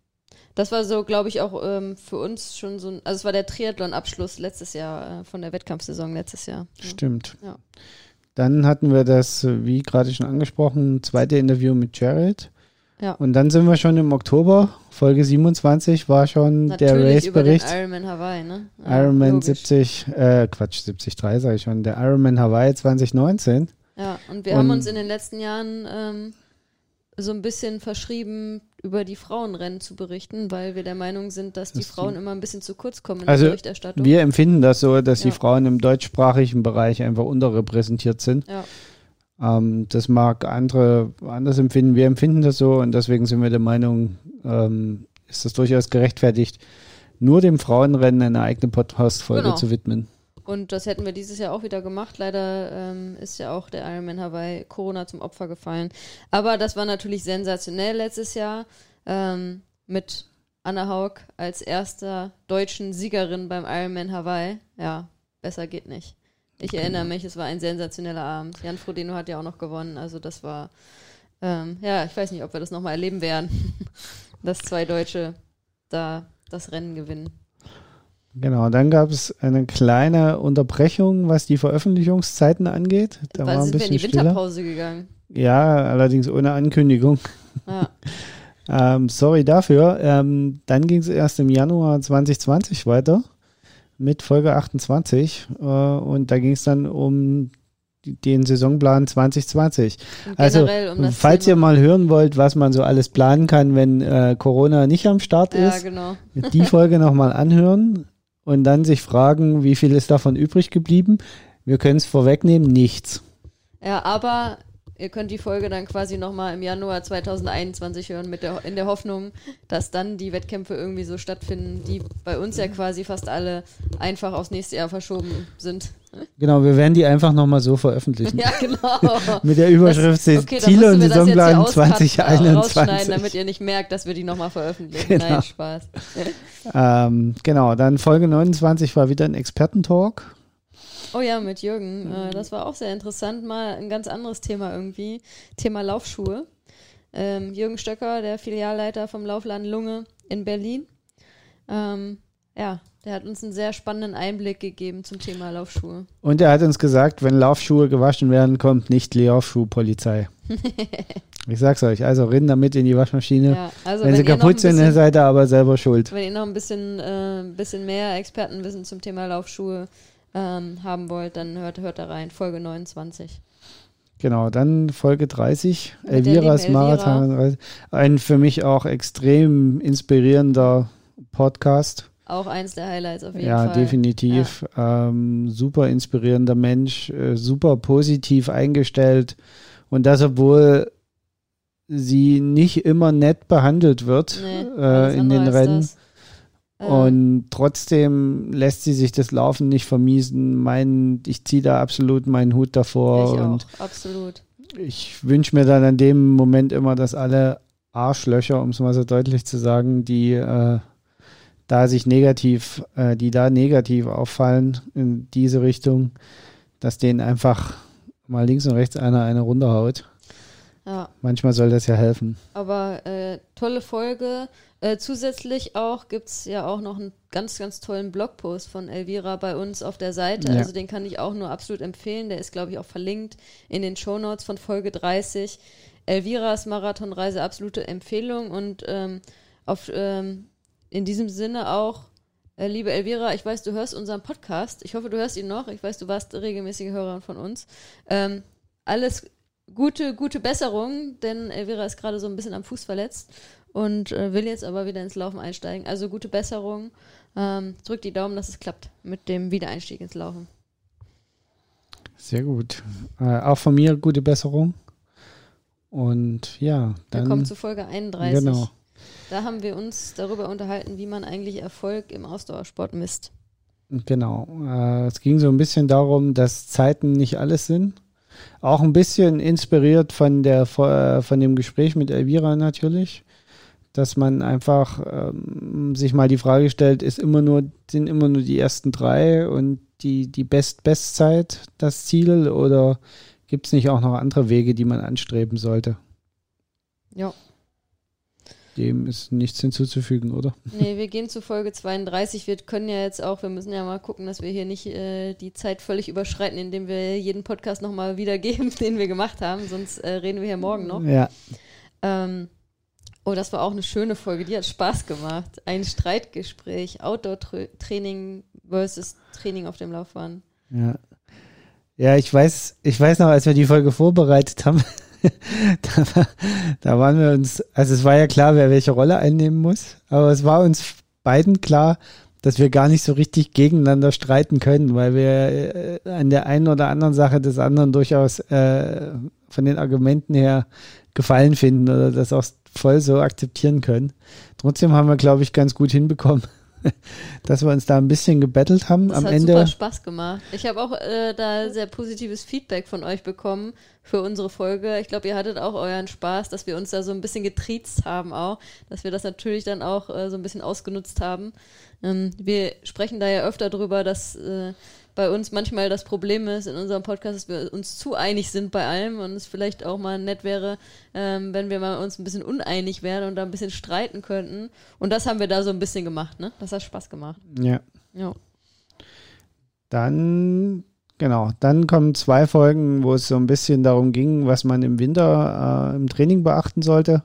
das war so, glaube ich, auch ähm, für uns schon so ein, also es war der Triathlon-Abschluss letztes Jahr, äh, von der Wettkampfsaison letztes Jahr. Ja. Stimmt. Ja. Dann hatten wir das, wie gerade schon angesprochen, zweite Interview mit Jared. Ja. Und dann sind wir schon im Oktober. Folge 27 war schon der Natürlich den Race-Bericht. Ironman Hawaii, ne? Ja, Ironman logisch. 70, äh, Quatsch, 73 sage ich schon. Der Ironman Hawaii 2019. Ja, und wir Und- haben uns in den letzten Jahren ähm, so ein bisschen verschrieben, über die Frauenrennen zu berichten, weil wir der Meinung sind, dass die Frauen immer ein bisschen zu kurz kommen in Also, der Berichterstattung. Wir empfinden das so, dass die Ja. Frauen im deutschsprachigen Bereich einfach unterrepräsentiert sind. ja, Ähm, das mag andere anders empfinden. Wir empfinden das so und deswegen sind wir der Meinung, ähm, ist das durchaus gerechtfertigt, nur dem Frauenrennen eine eigene Podcast-Folge Genau. zu widmen. Und das hätten wir dieses Jahr auch wieder gemacht. Leider ähm, ist ja auch der Ironman Hawaii Corona zum Opfer gefallen. Aber das war natürlich sensationell letztes Jahr ähm, mit Anna Haug als erster deutschen Siegerin beim Ironman Hawaii. Ja, besser geht nicht. Ich erinnere mich, es war ein sensationeller Abend. Jan Frodeno hat ja auch noch gewonnen, also das war, ähm, ja, ich weiß nicht, ob wir das nochmal erleben werden, dass zwei Deutsche da das Rennen gewinnen. Genau, dann gab es eine kleine Unterbrechung, was die Veröffentlichungszeiten angeht. Da Weil war ein sind wir in bisschen die stiller. Winterpause gegangen. Ja, allerdings ohne Ankündigung. Ja. Ähm, sorry dafür. Ähm, dann ging es erst im Januar 2020 weiter mit Folge 28 äh, und da ging es dann um den Saisonplan 2020. Und Also, um falls ihr Thema. mal hören wollt, was man so alles planen kann, wenn äh, Corona nicht am Start Ja, ist, genau. die Folge nochmal anhören und dann sich fragen, wie viel ist davon übrig geblieben. Wir können es vorwegnehmen, nichts. Ja, aber ihr könnt die Folge dann quasi nochmal im Januar 2021 hören, mit der, in der Hoffnung, dass dann die Wettkämpfe irgendwie so stattfinden, die bei uns ja quasi fast alle einfach aufs nächste Jahr verschoben sind. Genau, wir werden die einfach nochmal so veröffentlichen. Ja, genau. Mit der Überschrift Das- okay, Ziele und Saisonplan auscut- rausschneiden, 2021. damit ihr nicht merkt, dass wir die nochmal veröffentlichen. Genau. Nein, Spaß. Ähm, genau, dann Folge 29 war wieder ein Expertentalk. Oh ja, mit Jürgen. Äh, das war auch sehr interessant. Mal ein ganz anderes Thema irgendwie. Thema Laufschuhe. Ähm, Jürgen Stöcker, der Filialleiter vom Laufladen Lunge in Berlin. Ähm, ja, der hat uns einen sehr spannenden Einblick gegeben zum Thema Laufschuhe. Und er hat uns gesagt, wenn Laufschuhe gewaschen werden, kommt nicht die Laufschuhpolizei. ich sag's euch, also rennen damit in die Waschmaschine. Ja, also wenn, sie noch ein kaputt sind, bisschen- dann seid ihr aber selber schuld. Wenn ihr noch ein bisschen, äh, bisschen mehr Expertenwissen zum Thema Laufschuhe ähm, haben wollt, dann hört, hört da rein. Folge 29. Genau, dann Folge 30, Mit Elviras Elvira. Marathon. Ein für mich auch extrem inspirierender Podcast. Auch eins der Highlights auf jeden Ja, Fall. definitiv. Ähm, super inspirierender Mensch, äh, super positiv eingestellt. Und das, obwohl sie nicht immer nett behandelt wird Nee, äh, in den Rennen. das. Und trotzdem lässt sie sich das Laufen nicht vermiesen. Mein, ich ziehe da absolut meinen Hut davor ich und auch, absolut. ich wünsche mir dann an dem Moment immer, dass alle Arschlöcher, um es mal so deutlich zu sagen, die äh, da sich negativ, äh, die da negativ auffallen in diese Richtung, dass denen einfach mal links und rechts einer eine runterhaut. Ja, Manchmal soll das ja helfen. aber äh, tolle Folge. Äh, zusätzlich auch gibt es ja auch noch einen ganz, ganz tollen Blogpost von Elvira bei uns auf der Seite. Ja. Also den kann ich auch nur absolut empfehlen. Der ist, glaube ich, auch verlinkt in den Shownotes von Folge 30. Elviras Marathonreise, absolute Empfehlung. Und ähm, auf, ähm, in diesem Sinne auch, äh, liebe Elvira, ich weiß, du hörst unseren Podcast. Ich hoffe, du hörst ihn noch. Ich weiß, du warst regelmäßige Hörerin von uns. Ähm, alles gute, gute Besserung, denn Elvira ist gerade so ein bisschen am Fuß verletzt und äh, will jetzt aber wieder ins Laufen einsteigen. Also gute Besserung. Ähm, drück die Daumen, dass es klappt mit dem Wiedereinstieg ins Laufen. Sehr gut. Äh, auch von mir gute Besserung. Und ja, Wir dann. kommen zu Folge 31. Genau. Da haben wir uns darüber unterhalten, wie man eigentlich Erfolg im Ausdauersport misst. Genau. Äh, es ging so ein bisschen darum, dass Zeiten nicht alles sind. Auch ein bisschen inspiriert von der äh, von dem Gespräch mit Elvira natürlich, dass man einfach ähm, sich mal die Frage stellt, ist immer nur sind immer nur die ersten drei und die die Best Bestzeit das Ziel oder gibt es nicht auch noch andere Wege, die man anstreben sollte? Ja. Dem ist nichts hinzuzufügen, oder? Nee, wir gehen zu Folge 32. Wir können ja jetzt auch, wir müssen ja mal gucken, dass wir hier nicht äh, die Zeit völlig überschreiten, indem wir jeden Podcast nochmal wiedergeben, den wir gemacht haben. Sonst äh, reden wir hier morgen noch. Ja. Ähm, oh, das war auch eine schöne Folge, die hat Spaß gemacht. Ein Streitgespräch, Outdoor-Training versus Training auf dem Laufbahn. Ja. Ja, ich weiß, ich weiß noch, als wir die Folge vorbereitet haben, da, da waren wir uns, also es war ja klar, wer welche Rolle einnehmen muss, aber es war uns beiden klar, dass wir gar nicht so richtig gegeneinander streiten können, weil wir äh, an der einen oder anderen Sache des anderen durchaus äh, von den Argumenten her Gefallen finden oder das auch voll so akzeptieren können. Trotzdem haben wir, glaube ich, ganz gut hinbekommen, dass wir uns da ein bisschen gebettelt haben Das am hat Ende. super Spaß gemacht. Ich habe auch äh, da sehr positives Feedback von euch bekommen für unsere Folge. Ich glaube, ihr hattet auch euren Spaß, dass wir uns da so ein bisschen getriezt haben auch, dass wir das natürlich dann auch äh, so ein bisschen ausgenutzt haben. Ähm, wir sprechen da ja öfter drüber, dass äh, bei uns manchmal das Problem ist in unserem Podcast, dass wir uns zu einig sind bei allem und es vielleicht auch mal nett wäre, ähm, wenn wir mal uns ein bisschen uneinig wären und da ein bisschen streiten könnten. Und das haben wir da so ein bisschen gemacht, ne? Das hat Spaß gemacht. Ja. Ja. Dann, genau, dann kommen zwei Folgen, wo es so ein bisschen darum ging, was man im Winter äh, im Training beachten sollte.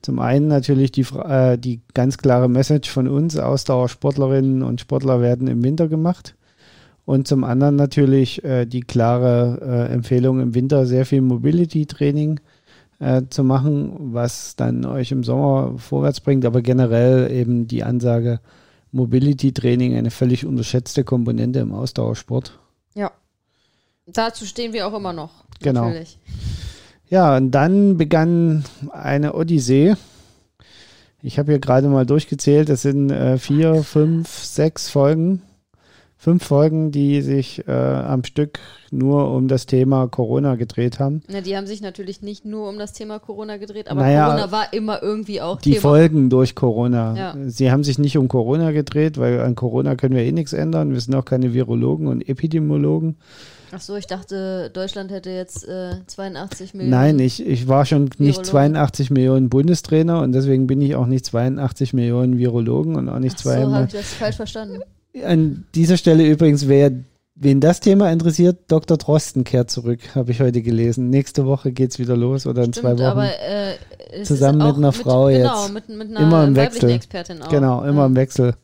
Zum einen natürlich die, äh, die ganz klare Message von uns, Ausdauersportlerinnen und Sportler werden im Winter gemacht. Und zum anderen natürlich äh, die klare äh, Empfehlung im Winter sehr viel Mobility-Training äh, zu machen, was dann euch im Sommer vorwärts bringt, aber generell eben die Ansage, Mobility-Training eine völlig unterschätzte Komponente im Ausdauersport. Ja. Dazu stehen wir auch immer noch. Genau. Natürlich. Ja, und dann begann eine Odyssee. Ich habe hier gerade mal durchgezählt, es sind äh, vier, fünf, sechs Folgen. Fünf Folgen, die sich äh, am Stück nur um das Thema Corona gedreht haben. Na, die haben sich natürlich nicht nur um das Thema Corona gedreht, aber Naja, Corona war immer irgendwie auch Die Thema. Folgen durch Corona. Ja. Sie haben sich nicht um Corona gedreht, weil an Corona können wir eh nichts ändern. Wir sind auch keine Virologen und Epidemiologen. Ach so, ich dachte, Deutschland hätte jetzt äh, 82 Millionen. Nein, ich, ich war schon nicht Virologen. 82 Millionen Bundestrainer und deswegen bin ich auch nicht 82 Millionen Virologen und auch nicht Ach so, habe ich das falsch verstanden. An dieser Stelle übrigens, wer wen das Thema interessiert, Dr. Drosten kehrt zurück, habe ich heute gelesen. Nächste Woche geht's wieder los oder in zwei Stimmt, Wochen. aber äh, es Zusammen mit einer Frau genau, jetzt. Mit, mit einer Immer im Wechsel. Expertin auch. genau, immer im Wechsel.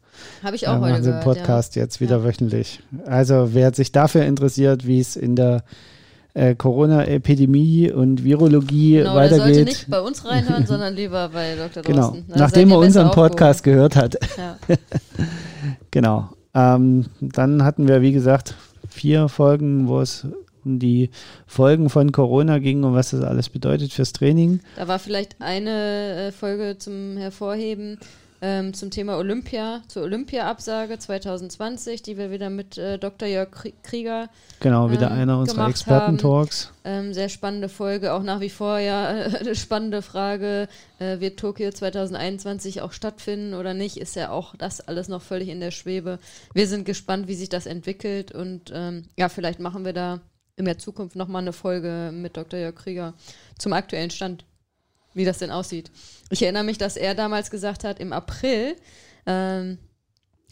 Habe ich Ja, auch heute machen sie gehört. Podcast jetzt wieder Ja. wöchentlich. Also wer sich dafür interessiert, wie es in der äh, Corona-Epidemie und Virologie Ja. Genau, der sollte weitergeht. nicht bei uns reinhören, sondern lieber bei Dr. Genau, Drosten. Da nachdem er unseren Podcast gehört hat. Ja. Genau. Ähm, dann hatten wir, wie gesagt, vier Folgen, wo es die Folgen von Corona ging und was das alles bedeutet fürs Training. Da war vielleicht eine äh, Folge zum Hervorheben ähm, zum Thema Olympia, zur Olympia-Absage 2020, die wir wieder mit äh, Dr. Jörg Krieger. Genau, wieder ähm, einer unserer Experten-Talks. Ähm, sehr spannende Folge, auch nach wie vor ja eine spannende Frage, äh, wird Tokio 2021 auch stattfinden oder nicht, ist ja auch das alles noch völlig in der Schwebe. Wir sind gespannt, wie sich das entwickelt und ähm, ja, vielleicht machen wir da in der Zukunft nochmal eine Folge mit Dr. Jörg Krieger zum aktuellen Stand wie das denn aussieht. Ich erinnere mich, dass er damals gesagt hat, im April, ähm,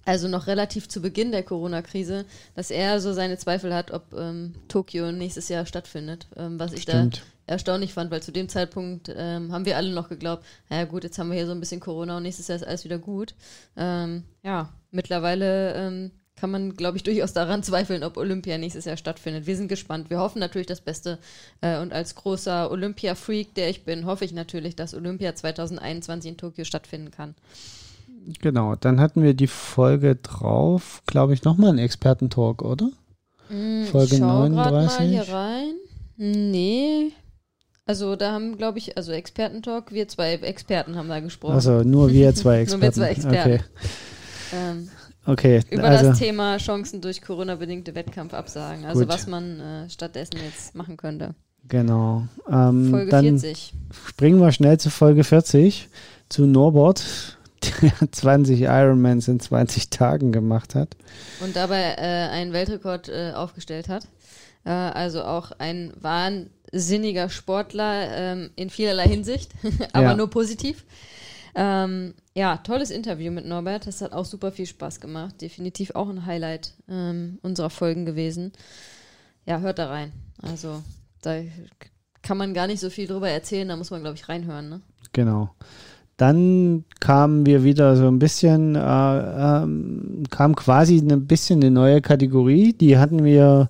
also noch relativ zu Beginn der Corona-Krise, dass er so seine Zweifel hat, ob ähm, Tokio nächstes Jahr stattfindet. Ähm, was ich Stimmt. da erstaunlich fand, weil zu dem Zeitpunkt ähm, haben wir alle noch geglaubt, naja gut, jetzt haben wir hier so ein bisschen Corona und nächstes Jahr ist alles wieder gut. Ähm, ja, mittlerweile ähm, kann man, glaube ich, durchaus daran zweifeln, ob Olympia nächstes Jahr stattfindet. Wir sind gespannt. Wir hoffen natürlich das Beste. Äh, und als großer Olympia-Freak, der ich bin, hoffe ich natürlich, dass Olympia 2021 in Tokio stattfinden kann. Genau, dann hatten wir die Folge drauf, glaube ich, nochmal einen Expertentalk, oder? Mm, Folge ich 39. mal hier rein. Nee. Also da haben, glaube ich, also Expertentalk, wir zwei Experten haben da gesprochen. Also nur wir zwei Experten. nur wir zwei Experten. Okay. Ähm, Okay. Über also, das Thema Chancen durch Corona-bedingte Wettkampfabsagen. Also gut. was man äh, stattdessen jetzt machen könnte. Genau. Ähm, Folge dann 40. Springen wir schnell zu Folge 40, zu Norbert, der 20 Ironmans in 20 Tagen gemacht hat. Und dabei äh, einen Weltrekord äh, aufgestellt hat. Äh, also auch ein wahnsinniger Sportler ähm, in vielerlei Hinsicht, aber ja. nur positiv. Ähm, ja, tolles Interview mit Norbert. Das hat auch super viel Spaß gemacht. Definitiv auch ein Highlight ähm, unserer Folgen gewesen. Ja, hört da rein. Also, da kann man gar nicht so viel drüber erzählen. Da muss man, glaube ich, reinhören. Ne? Genau. Dann kamen wir wieder so ein bisschen, äh, äh, kam quasi ein bisschen eine neue Kategorie. Die hatten wir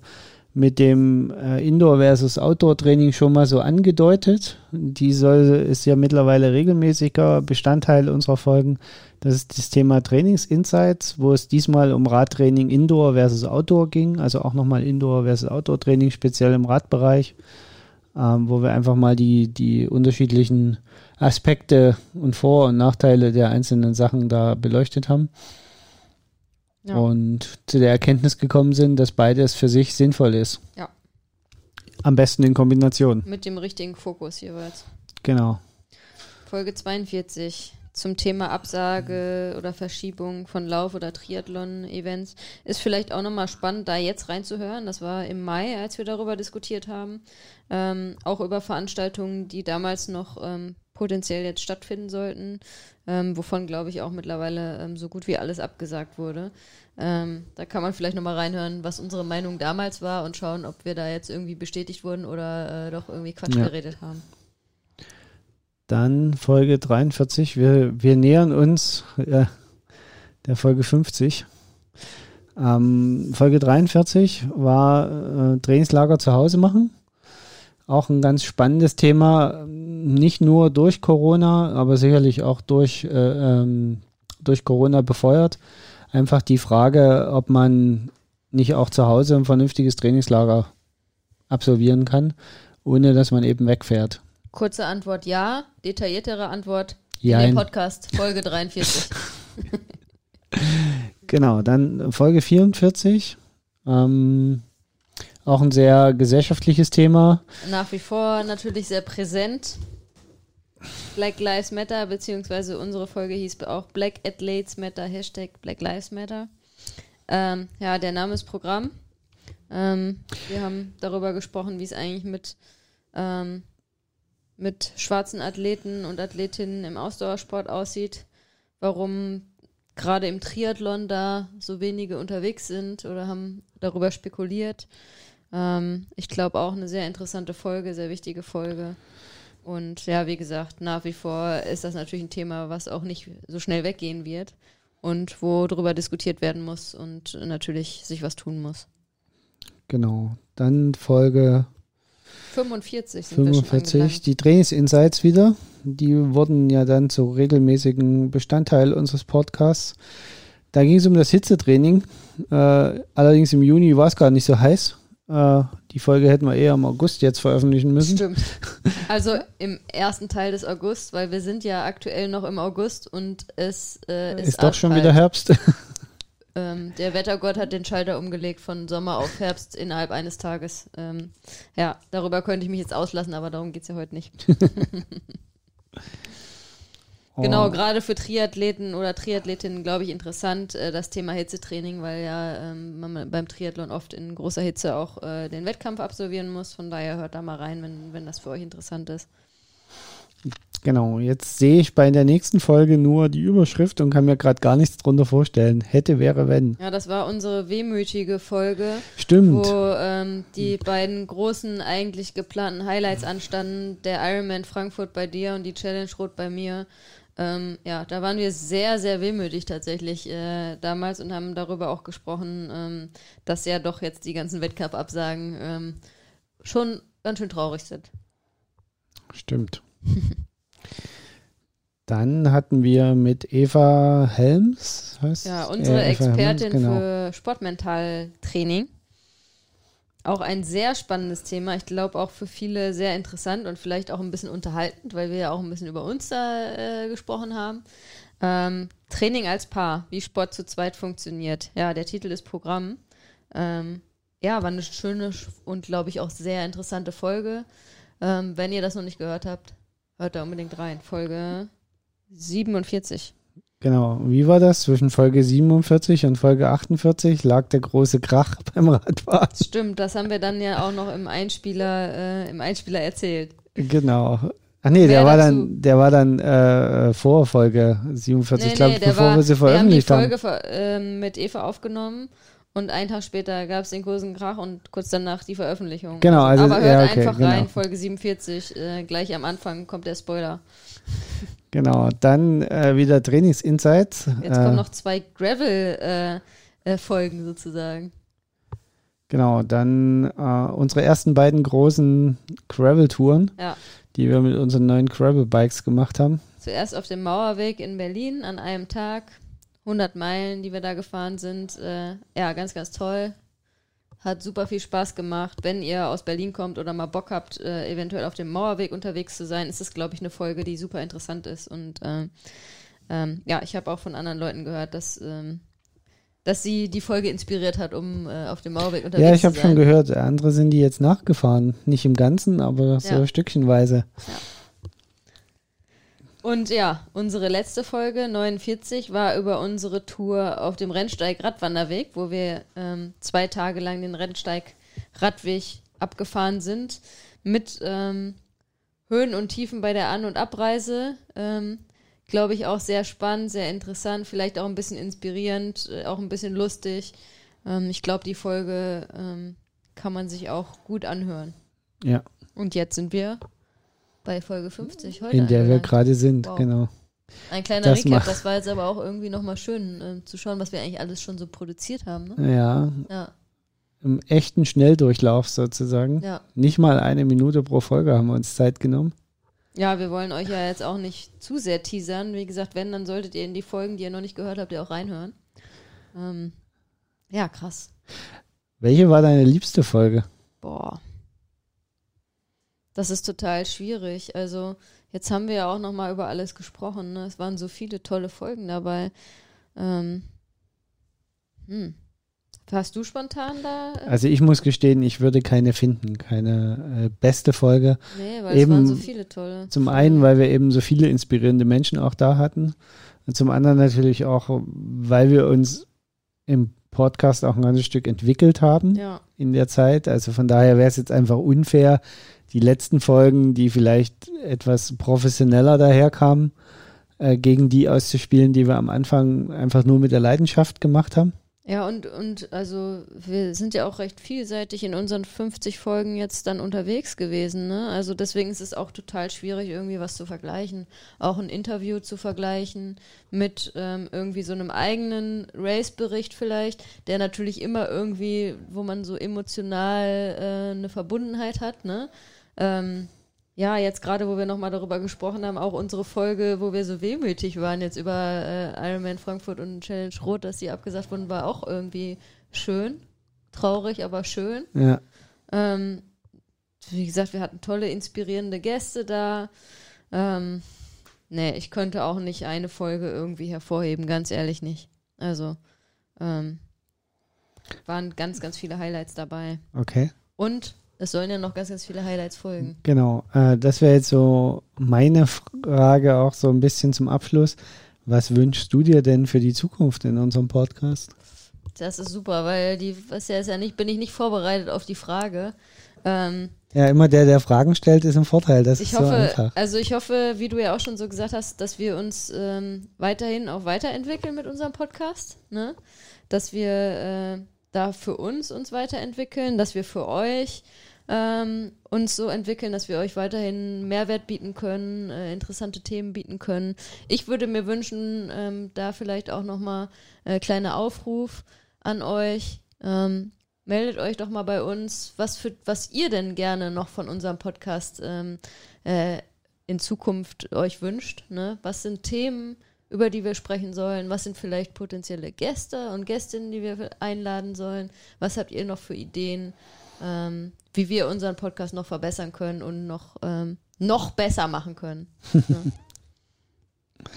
mit dem äh, Indoor versus Outdoor Training schon mal so angedeutet. Die soll ist ja mittlerweile regelmäßiger Bestandteil unserer Folgen. Das ist das Thema Trainingsinsights, wo es diesmal um Radtraining Indoor versus Outdoor ging, also auch nochmal Indoor versus Outdoor Training, speziell im Radbereich, ähm, wo wir einfach mal die, die unterschiedlichen Aspekte und Vor- und Nachteile der einzelnen Sachen da beleuchtet haben. Ja. Und zu der Erkenntnis gekommen sind, dass beides für sich sinnvoll ist. Ja. Am besten in Kombination. Mit dem richtigen Fokus jeweils. Genau. Folge 42 zum Thema Absage oder Verschiebung von Lauf- oder Triathlon-Events. Ist vielleicht auch nochmal spannend, da jetzt reinzuhören. Das war im Mai, als wir darüber diskutiert haben. Ähm, auch über Veranstaltungen, die damals noch ähm, potenziell jetzt stattfinden sollten, ähm, wovon, glaube ich, auch mittlerweile ähm, so gut wie alles abgesagt wurde. Ähm, da kann man vielleicht nochmal reinhören, was unsere Meinung damals war und schauen, ob wir da jetzt irgendwie bestätigt wurden oder äh, doch irgendwie Quatsch ja. geredet haben. Dann Folge 43. Wir, wir nähern uns äh, der Folge 50. Ähm, Folge 43 war äh, Trainingslager zu Hause machen. Auch ein ganz spannendes Thema, nicht nur durch Corona, aber sicherlich auch durch, äh, ähm, durch Corona befeuert. Einfach die Frage, ob man nicht auch zu Hause ein vernünftiges Trainingslager absolvieren kann, ohne dass man eben wegfährt. Kurze Antwort ja, detailliertere Antwort ja, in dem Podcast, Folge 43. genau, dann Folge 44. Ähm, auch ein sehr gesellschaftliches Thema. Nach wie vor natürlich sehr präsent. Black Lives Matter, beziehungsweise unsere Folge hieß auch Black Athletes Matter, Hashtag Black Lives Matter. Ähm, ja, der Name ist Programm. Ähm, wir haben darüber gesprochen, wie es eigentlich mit, ähm, mit schwarzen Athleten und Athletinnen im Ausdauersport aussieht. Warum gerade im Triathlon da so wenige unterwegs sind oder haben darüber spekuliert. Ähm, ich glaube auch eine sehr interessante Folge, sehr wichtige Folge. Und ja, wie gesagt, nach wie vor ist das natürlich ein Thema, was auch nicht so schnell weggehen wird und wo darüber diskutiert werden muss und natürlich sich was tun muss. Genau. Dann Folge 45 sind 45, die Trainingsinsights wieder. Die wurden ja dann zu regelmäßigen Bestandteil unseres Podcasts. Da ging es um das Hitzetraining. Äh, allerdings im Juni war es gar nicht so heiß Äh, die Folge hätten wir eher im August jetzt veröffentlichen müssen. Stimmt. Also im ersten Teil des August, weil wir sind ja aktuell noch im August und es äh, ist, Ist doch schon wieder Herbst. Ähm, der Wettergott hat den Schalter umgelegt von Sommer auf Herbst innerhalb eines Tages. Ähm, ja, darüber könnte ich mich jetzt auslassen, aber darum geht es ja heute nicht. Genau, Oh. gerade für Triathleten oder Triathletinnen, glaube ich, interessant, äh, das Thema Hitzetraining, weil ja ähm, man beim Triathlon oft in großer Hitze auch äh, den Wettkampf absolvieren muss. Von daher hört da mal rein, wenn, wenn das für euch interessant ist. Genau, jetzt sehe ich bei der nächsten Folge nur die Überschrift und kann mir gerade gar nichts drunter vorstellen. Hätte, wäre, wenn. Ja, das war unsere wehmütige Folge, Stimmt. wo ähm, die beiden großen eigentlich geplanten Highlights anstanden. Der Ironman Frankfurt bei dir und die Challenge Rot bei mir. Ähm, ja, da waren wir sehr, sehr wehmütig tatsächlich äh, damals und haben darüber auch gesprochen, ähm, dass ja doch jetzt die ganzen Wettkampfabsagen ähm, schon ganz schön traurig sind. Stimmt. Dann hatten wir mit Eva Helms, heißt Ja, unsere äh, Expertin Helms, genau. für Sportmentaltraining. Auch ein sehr spannendes Thema. Ich glaube auch für viele sehr interessant und vielleicht auch ein bisschen unterhaltend, weil wir ja auch ein bisschen über uns da äh, gesprochen haben. Ähm, Training als Paar, wie Sport zu zweit funktioniert. Ja, der Titel ist Programm. Ähm, ja, war eine schöne und glaube ich auch sehr interessante Folge. Ähm, wenn ihr das noch nicht gehört habt, hört da unbedingt rein. Folge 47. Genau. Wie war das? Zwischen Folge 47 und Folge 48 lag der große Krach beim Radfahren. Stimmt, das haben wir dann ja auch noch im Einspieler, äh, im Einspieler erzählt. Genau. Ach nee, der war dann, der war dann äh, vor Folge 47, glaube ich, der bevor war- wir sie veröffentlicht wir haben haben. die Folge ähm, mit Eva aufgenommen und einen Tag später gab es den großen Krach und kurz danach die Veröffentlichung. Genau, also- Aber hört ja, okay, einfach genau. rein, Folge 47, äh, gleich am Anfang kommt der Spoiler. Genau. Dann äh, wieder Trainingsinsights. Jetzt äh, kommen noch zwei Gravel-Folgen sozusagen. Genau, dann äh, unsere ersten beiden großen Gravel-Touren, Ja. die wir mit unseren neuen Gravel-Bikes gemacht haben. Zuerst auf dem Mauerweg in Berlin an einem Tag. 100 Meilen, die wir da gefahren sind. Äh, ja, ganz, ganz toll. Hat super viel Spaß gemacht. Wenn ihr aus Berlin kommt oder mal Bock habt, äh, eventuell auf dem Mauerweg unterwegs zu sein, ist es, glaube ich, eine Folge, die super interessant ist. Und ähm, ähm, ja, ich habe auch von anderen Leuten gehört, dass, ähm, dass sie die Folge inspiriert hat, um äh, auf dem Mauerweg unterwegs Ja, ich zu habe sein. schon gehört, andere sind die jetzt nachgefahren. Nicht im Ganzen, aber so Ja. Und ja, unsere letzte Folge, 49, war über unsere Tour auf dem Rennsteig Radwanderweg, wo wir ähm, zwei Tage lang den Rennsteig Radweg abgefahren sind. Mit ähm, Höhen und Tiefen bei der An- und Abreise. Ähm, Glaube ich auch sehr spannend, sehr interessant, vielleicht auch ein bisschen inspirierend, äh, auch ein bisschen lustig. Ähm, ich glaube, die Folge ähm, kann man sich auch gut anhören. Ja, Und jetzt sind wir bei Folge 50 heute. in der wir gerade sind, Wow. genau. Ein kleiner Das Recap, das war jetzt aber auch irgendwie nochmal schön ähm, zu schauen, was wir eigentlich alles schon so produziert haben. Ne? Ja, Ja, im echten Schnelldurchlauf sozusagen. ja. Nicht mal eine Minute pro Folge haben wir uns Zeit genommen. Ja, wir wollen euch ja jetzt auch nicht zu sehr teasern. Wie gesagt, wenn, dann solltet ihr in die Folgen, die ihr noch nicht gehört habt, ihr auch reinhören. Ähm, ja, krass. Welche war deine liebste Folge? Boah. Das ist total schwierig. Also, jetzt haben wir ja auch nochmal über alles gesprochen. Ne? Es waren so viele tolle Folgen dabei. Ähm, hm. Hast du spontan da? äh, Also ich muss gestehen, ich würde keine finden, keine äh, beste Folge. nee, weil eben es waren so viele tolle. Zum einen, weil wir eben so viele inspirierende Menschen auch da hatten. Und zum anderen natürlich auch, weil wir uns im Podcast auch ein ganzes Stück entwickelt haben Ja, in der Zeit. Also von daher wäre es jetzt einfach unfair, die letzten Folgen, die vielleicht etwas professioneller daherkamen, äh, gegen die auszuspielen, die wir am Anfang einfach nur mit der Leidenschaft gemacht haben. ja und, und also wir sind ja auch recht vielseitig in unseren 50 Folgen jetzt dann unterwegs gewesen. Ne? Also deswegen ist es auch total schwierig, irgendwie was zu vergleichen. Auch ein Interview zu vergleichen mit ähm, irgendwie so einem eigenen Race-Bericht vielleicht, der natürlich immer irgendwie, wo man so emotional äh, eine Verbundenheit hat. Ne? Ähm, ja, jetzt gerade, wo wir nochmal darüber gesprochen haben, auch unsere Folge, wo wir so wehmütig waren jetzt über äh, Ironman Frankfurt und Challenge Rot, dass die abgesagt wurden, war auch irgendwie schön. traurig, aber schön. Ja. Ähm, wie gesagt, wir hatten tolle, inspirierende Gäste da. Ähm, nee, ich könnte auch nicht eine Folge irgendwie hervorheben, ganz ehrlich nicht. Also, ähm, waren ganz, ganz viele Highlights dabei. Okay. Und es sollen ja noch ganz, ganz viele Highlights folgen. Genau. Äh, das wäre jetzt so meine Frage auch so ein bisschen zum Abschluss. Was wünschst du dir denn für die Zukunft in unserem Podcast? Das ist super, weil die, was ja ist ja nicht, bin ich nicht vorbereitet auf die Frage. Ähm, Ja, immer der, der Fragen stellt, ist im Vorteil. Das ich ist so hoffe, einfach. also ich hoffe, wie du ja auch schon so gesagt hast, dass wir uns ähm, weiterhin auch weiterentwickeln mit unserem Podcast, ne? Dass wir äh, da für uns uns weiterentwickeln, dass wir für euch ähm, uns so entwickeln, dass wir euch weiterhin Mehrwert bieten können, äh, interessante Themen bieten können. Ich würde mir wünschen, ähm, da vielleicht auch nochmal äh, kleiner Aufruf an euch. Ähm, meldet euch doch mal bei uns, was, für, was ihr denn gerne noch von unserem Podcast ähm, äh, in Zukunft euch wünscht. Ne? Was sind Themen, über die wir sprechen sollen? Was sind vielleicht potenzielle Gäste und Gästinnen, die wir einladen sollen? Was habt ihr noch für Ideen, ähm, wie wir unseren Podcast noch verbessern können und noch, ähm, noch besser machen können? ne?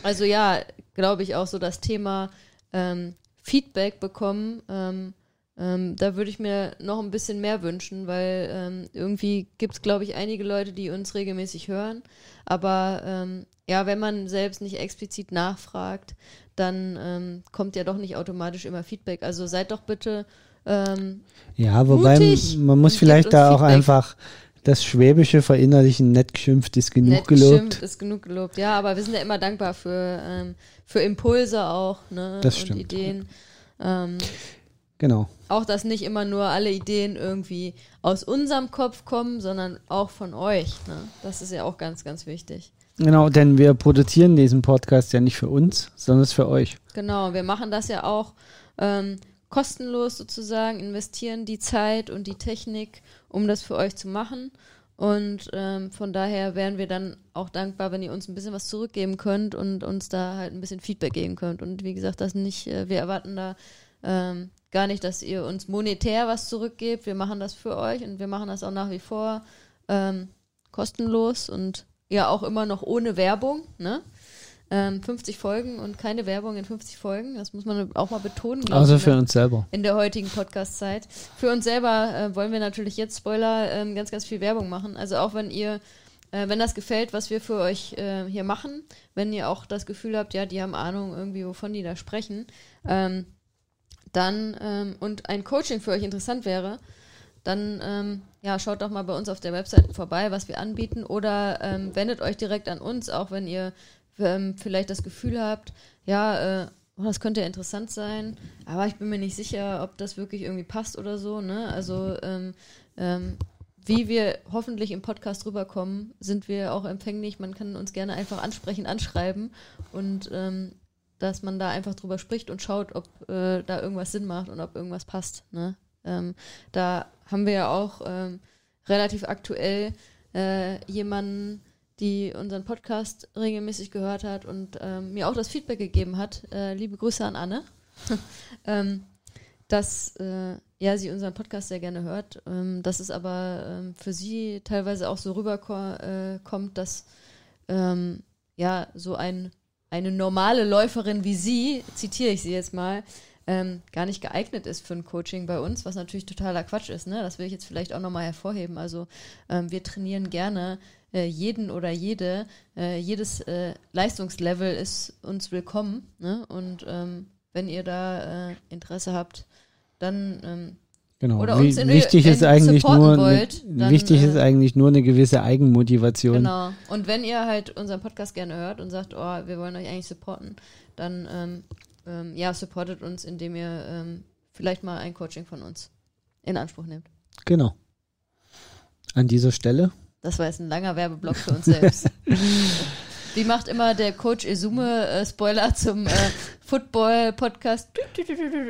Also ja, glaube ich auch so das Thema ähm, Feedback bekommen. Ähm, ähm, da würde ich mir noch ein bisschen mehr wünschen, weil ähm, irgendwie gibt es, glaube ich, einige Leute, die uns regelmäßig hören. Aber ja, wenn man selbst nicht explizit nachfragt, dann kommt ja doch nicht automatisch immer Feedback. Also seid doch bitte ähm, Ja, wobei mutig man muss vielleicht da auch Feedback. einfach das Schwäbische verinnerlichen, nett geschimpft ist genug nett gelobt. geschimpft, ist genug gelobt. Ja, aber wir sind ja immer dankbar für, ähm, für Impulse auch ne? Das und stimmt. Ideen. Ähm, Genau. auch, dass nicht immer nur alle Ideen irgendwie aus unserem Kopf kommen, sondern auch von euch. Ne? Das ist ja auch ganz, ganz wichtig. Genau, denn wir produzieren diesen Podcast ja nicht für uns, sondern es ist für euch. Genau, wir machen das ja auch ähm, kostenlos sozusagen, investieren die Zeit und die Technik, um das für euch zu machen. Und ähm, von daher wären wir dann auch dankbar, wenn ihr uns ein bisschen was zurückgeben könnt und uns da halt ein bisschen Feedback geben könnt. Und wie gesagt, das nicht, äh, wir erwarten da ähm, gar nicht, dass ihr uns monetär was zurückgebt. Wir machen das für euch und wir machen das auch nach wie vor ähm, kostenlos und ja auch immer noch ohne Werbung. Ne? Ähm, 50 Folgen und keine Werbung in 50 Folgen. Das muss man auch mal betonen. Also für der- uns selber. in der heutigen Podcast-Zeit. Für uns selber äh, wollen wir natürlich jetzt, Spoiler, ähm, ganz, ganz viel Werbung machen. Also auch wenn ihr, äh, wenn das gefällt, was wir für euch äh, hier machen, wenn ihr auch das Gefühl habt, ja, die haben Ahnung irgendwie, wovon die da sprechen, ähm, dann ähm, und ein Coaching für euch interessant wäre, dann ähm, ja, schaut doch mal bei uns auf der Webseite vorbei, was wir anbieten oder ähm, wendet euch direkt an uns, auch wenn ihr ähm, vielleicht das Gefühl habt, ja, äh, oh, das könnte interessant sein, aber ich bin mir nicht sicher, ob das wirklich irgendwie passt oder so. Ne? Also ähm, ähm, wie wir hoffentlich im Podcast rüberkommen, sind wir auch empfänglich. Man kann uns gerne einfach ansprechen, anschreiben und ähm, dass man da einfach drüber spricht und schaut, ob äh, da irgendwas Sinn macht und ob irgendwas passt. Ne? Ähm, da haben wir ja auch ähm, relativ aktuell äh, jemanden, die unseren Podcast regelmäßig gehört hat und ähm, mir auch das Feedback gegeben hat. Äh, liebe Grüße an Anne. ähm, dass äh, ja, sie unseren Podcast sehr gerne hört, ähm, dass es aber ähm, für sie teilweise auch so rüberkommt, äh, kommt, dass ähm, ja so ein, eine normale Läuferin wie sie, zitiere ich sie jetzt mal, ähm, gar nicht geeignet ist für ein Coaching bei uns, was natürlich totaler Quatsch ist. Ne? Das will ich jetzt vielleicht auch nochmal hervorheben. Also wir trainieren gerne jeden oder jede, äh, jedes äh, Leistungslevel ist uns willkommen. Ne? Und ähm, wenn ihr da äh, Interesse habt, dann ähm, Genau. Oder uns in- wichtig in ist eigentlich nur wollt, dann, wichtig ist äh, eigentlich nur eine gewisse Eigenmotivation. Genau. Und wenn ihr halt unseren Podcast gerne hört und sagt, oh, wir wollen euch eigentlich supporten, dann ähm, ähm, ja, supportet uns, indem ihr ähm, vielleicht mal ein Coaching von uns in Anspruch nehmt. Genau. An dieser Stelle. Das war jetzt ein langer Werbeblock für uns selbst. Wie macht immer der Coach Izume äh, Spoiler zum äh, Football-Podcast?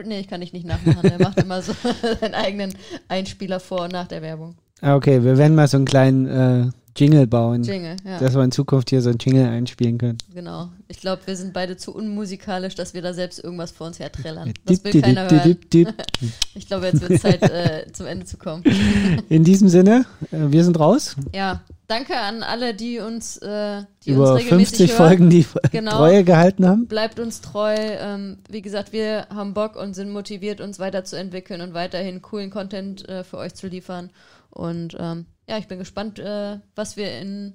Nee, ich kann ich nicht nachmachen. Er macht immer so seinen eigenen Einspieler vor und nach der Werbung. Ah, okay, wir werden mal so einen kleinen äh, Jingle bauen. Jingle, ja. Dass wir in Zukunft hier so ein Jingle einspielen können. Genau. Ich glaube, wir sind beide zu unmusikalisch, dass wir da selbst irgendwas vor uns herträllern. Dip, Das will keiner hören. Ich glaube, jetzt wird es Zeit, äh, zum Ende zu kommen. In diesem Sinne, äh, wir sind raus. Ja, danke an alle, die uns, äh, die uns Über regelmäßig 50 hören. Folgen, die Genau. Treue gehalten haben. Bleibt uns treu. Ähm, wie gesagt, wir haben Bock und sind motiviert, uns weiterzuentwickeln und weiterhin coolen Content äh, für euch zu liefern. Und ähm, ja, ich bin gespannt, äh, was wir in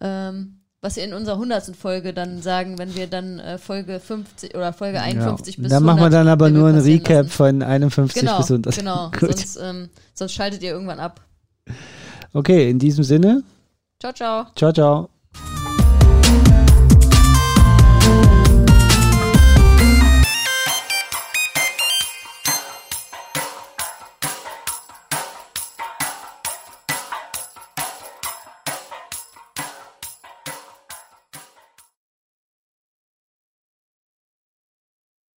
ähm, was wir in unserer 100. Folge dann sagen, wenn wir dann äh, Folge 50 oder Folge 51 ja. bis Dann machen wir 100 dann aber nur ein Recap lassen. von 51 Genau, bis 100. genau. Sonst, ähm, sonst schaltet ihr irgendwann ab. Okay, in diesem Sinne, Ciao, ciao. ciao, ciao.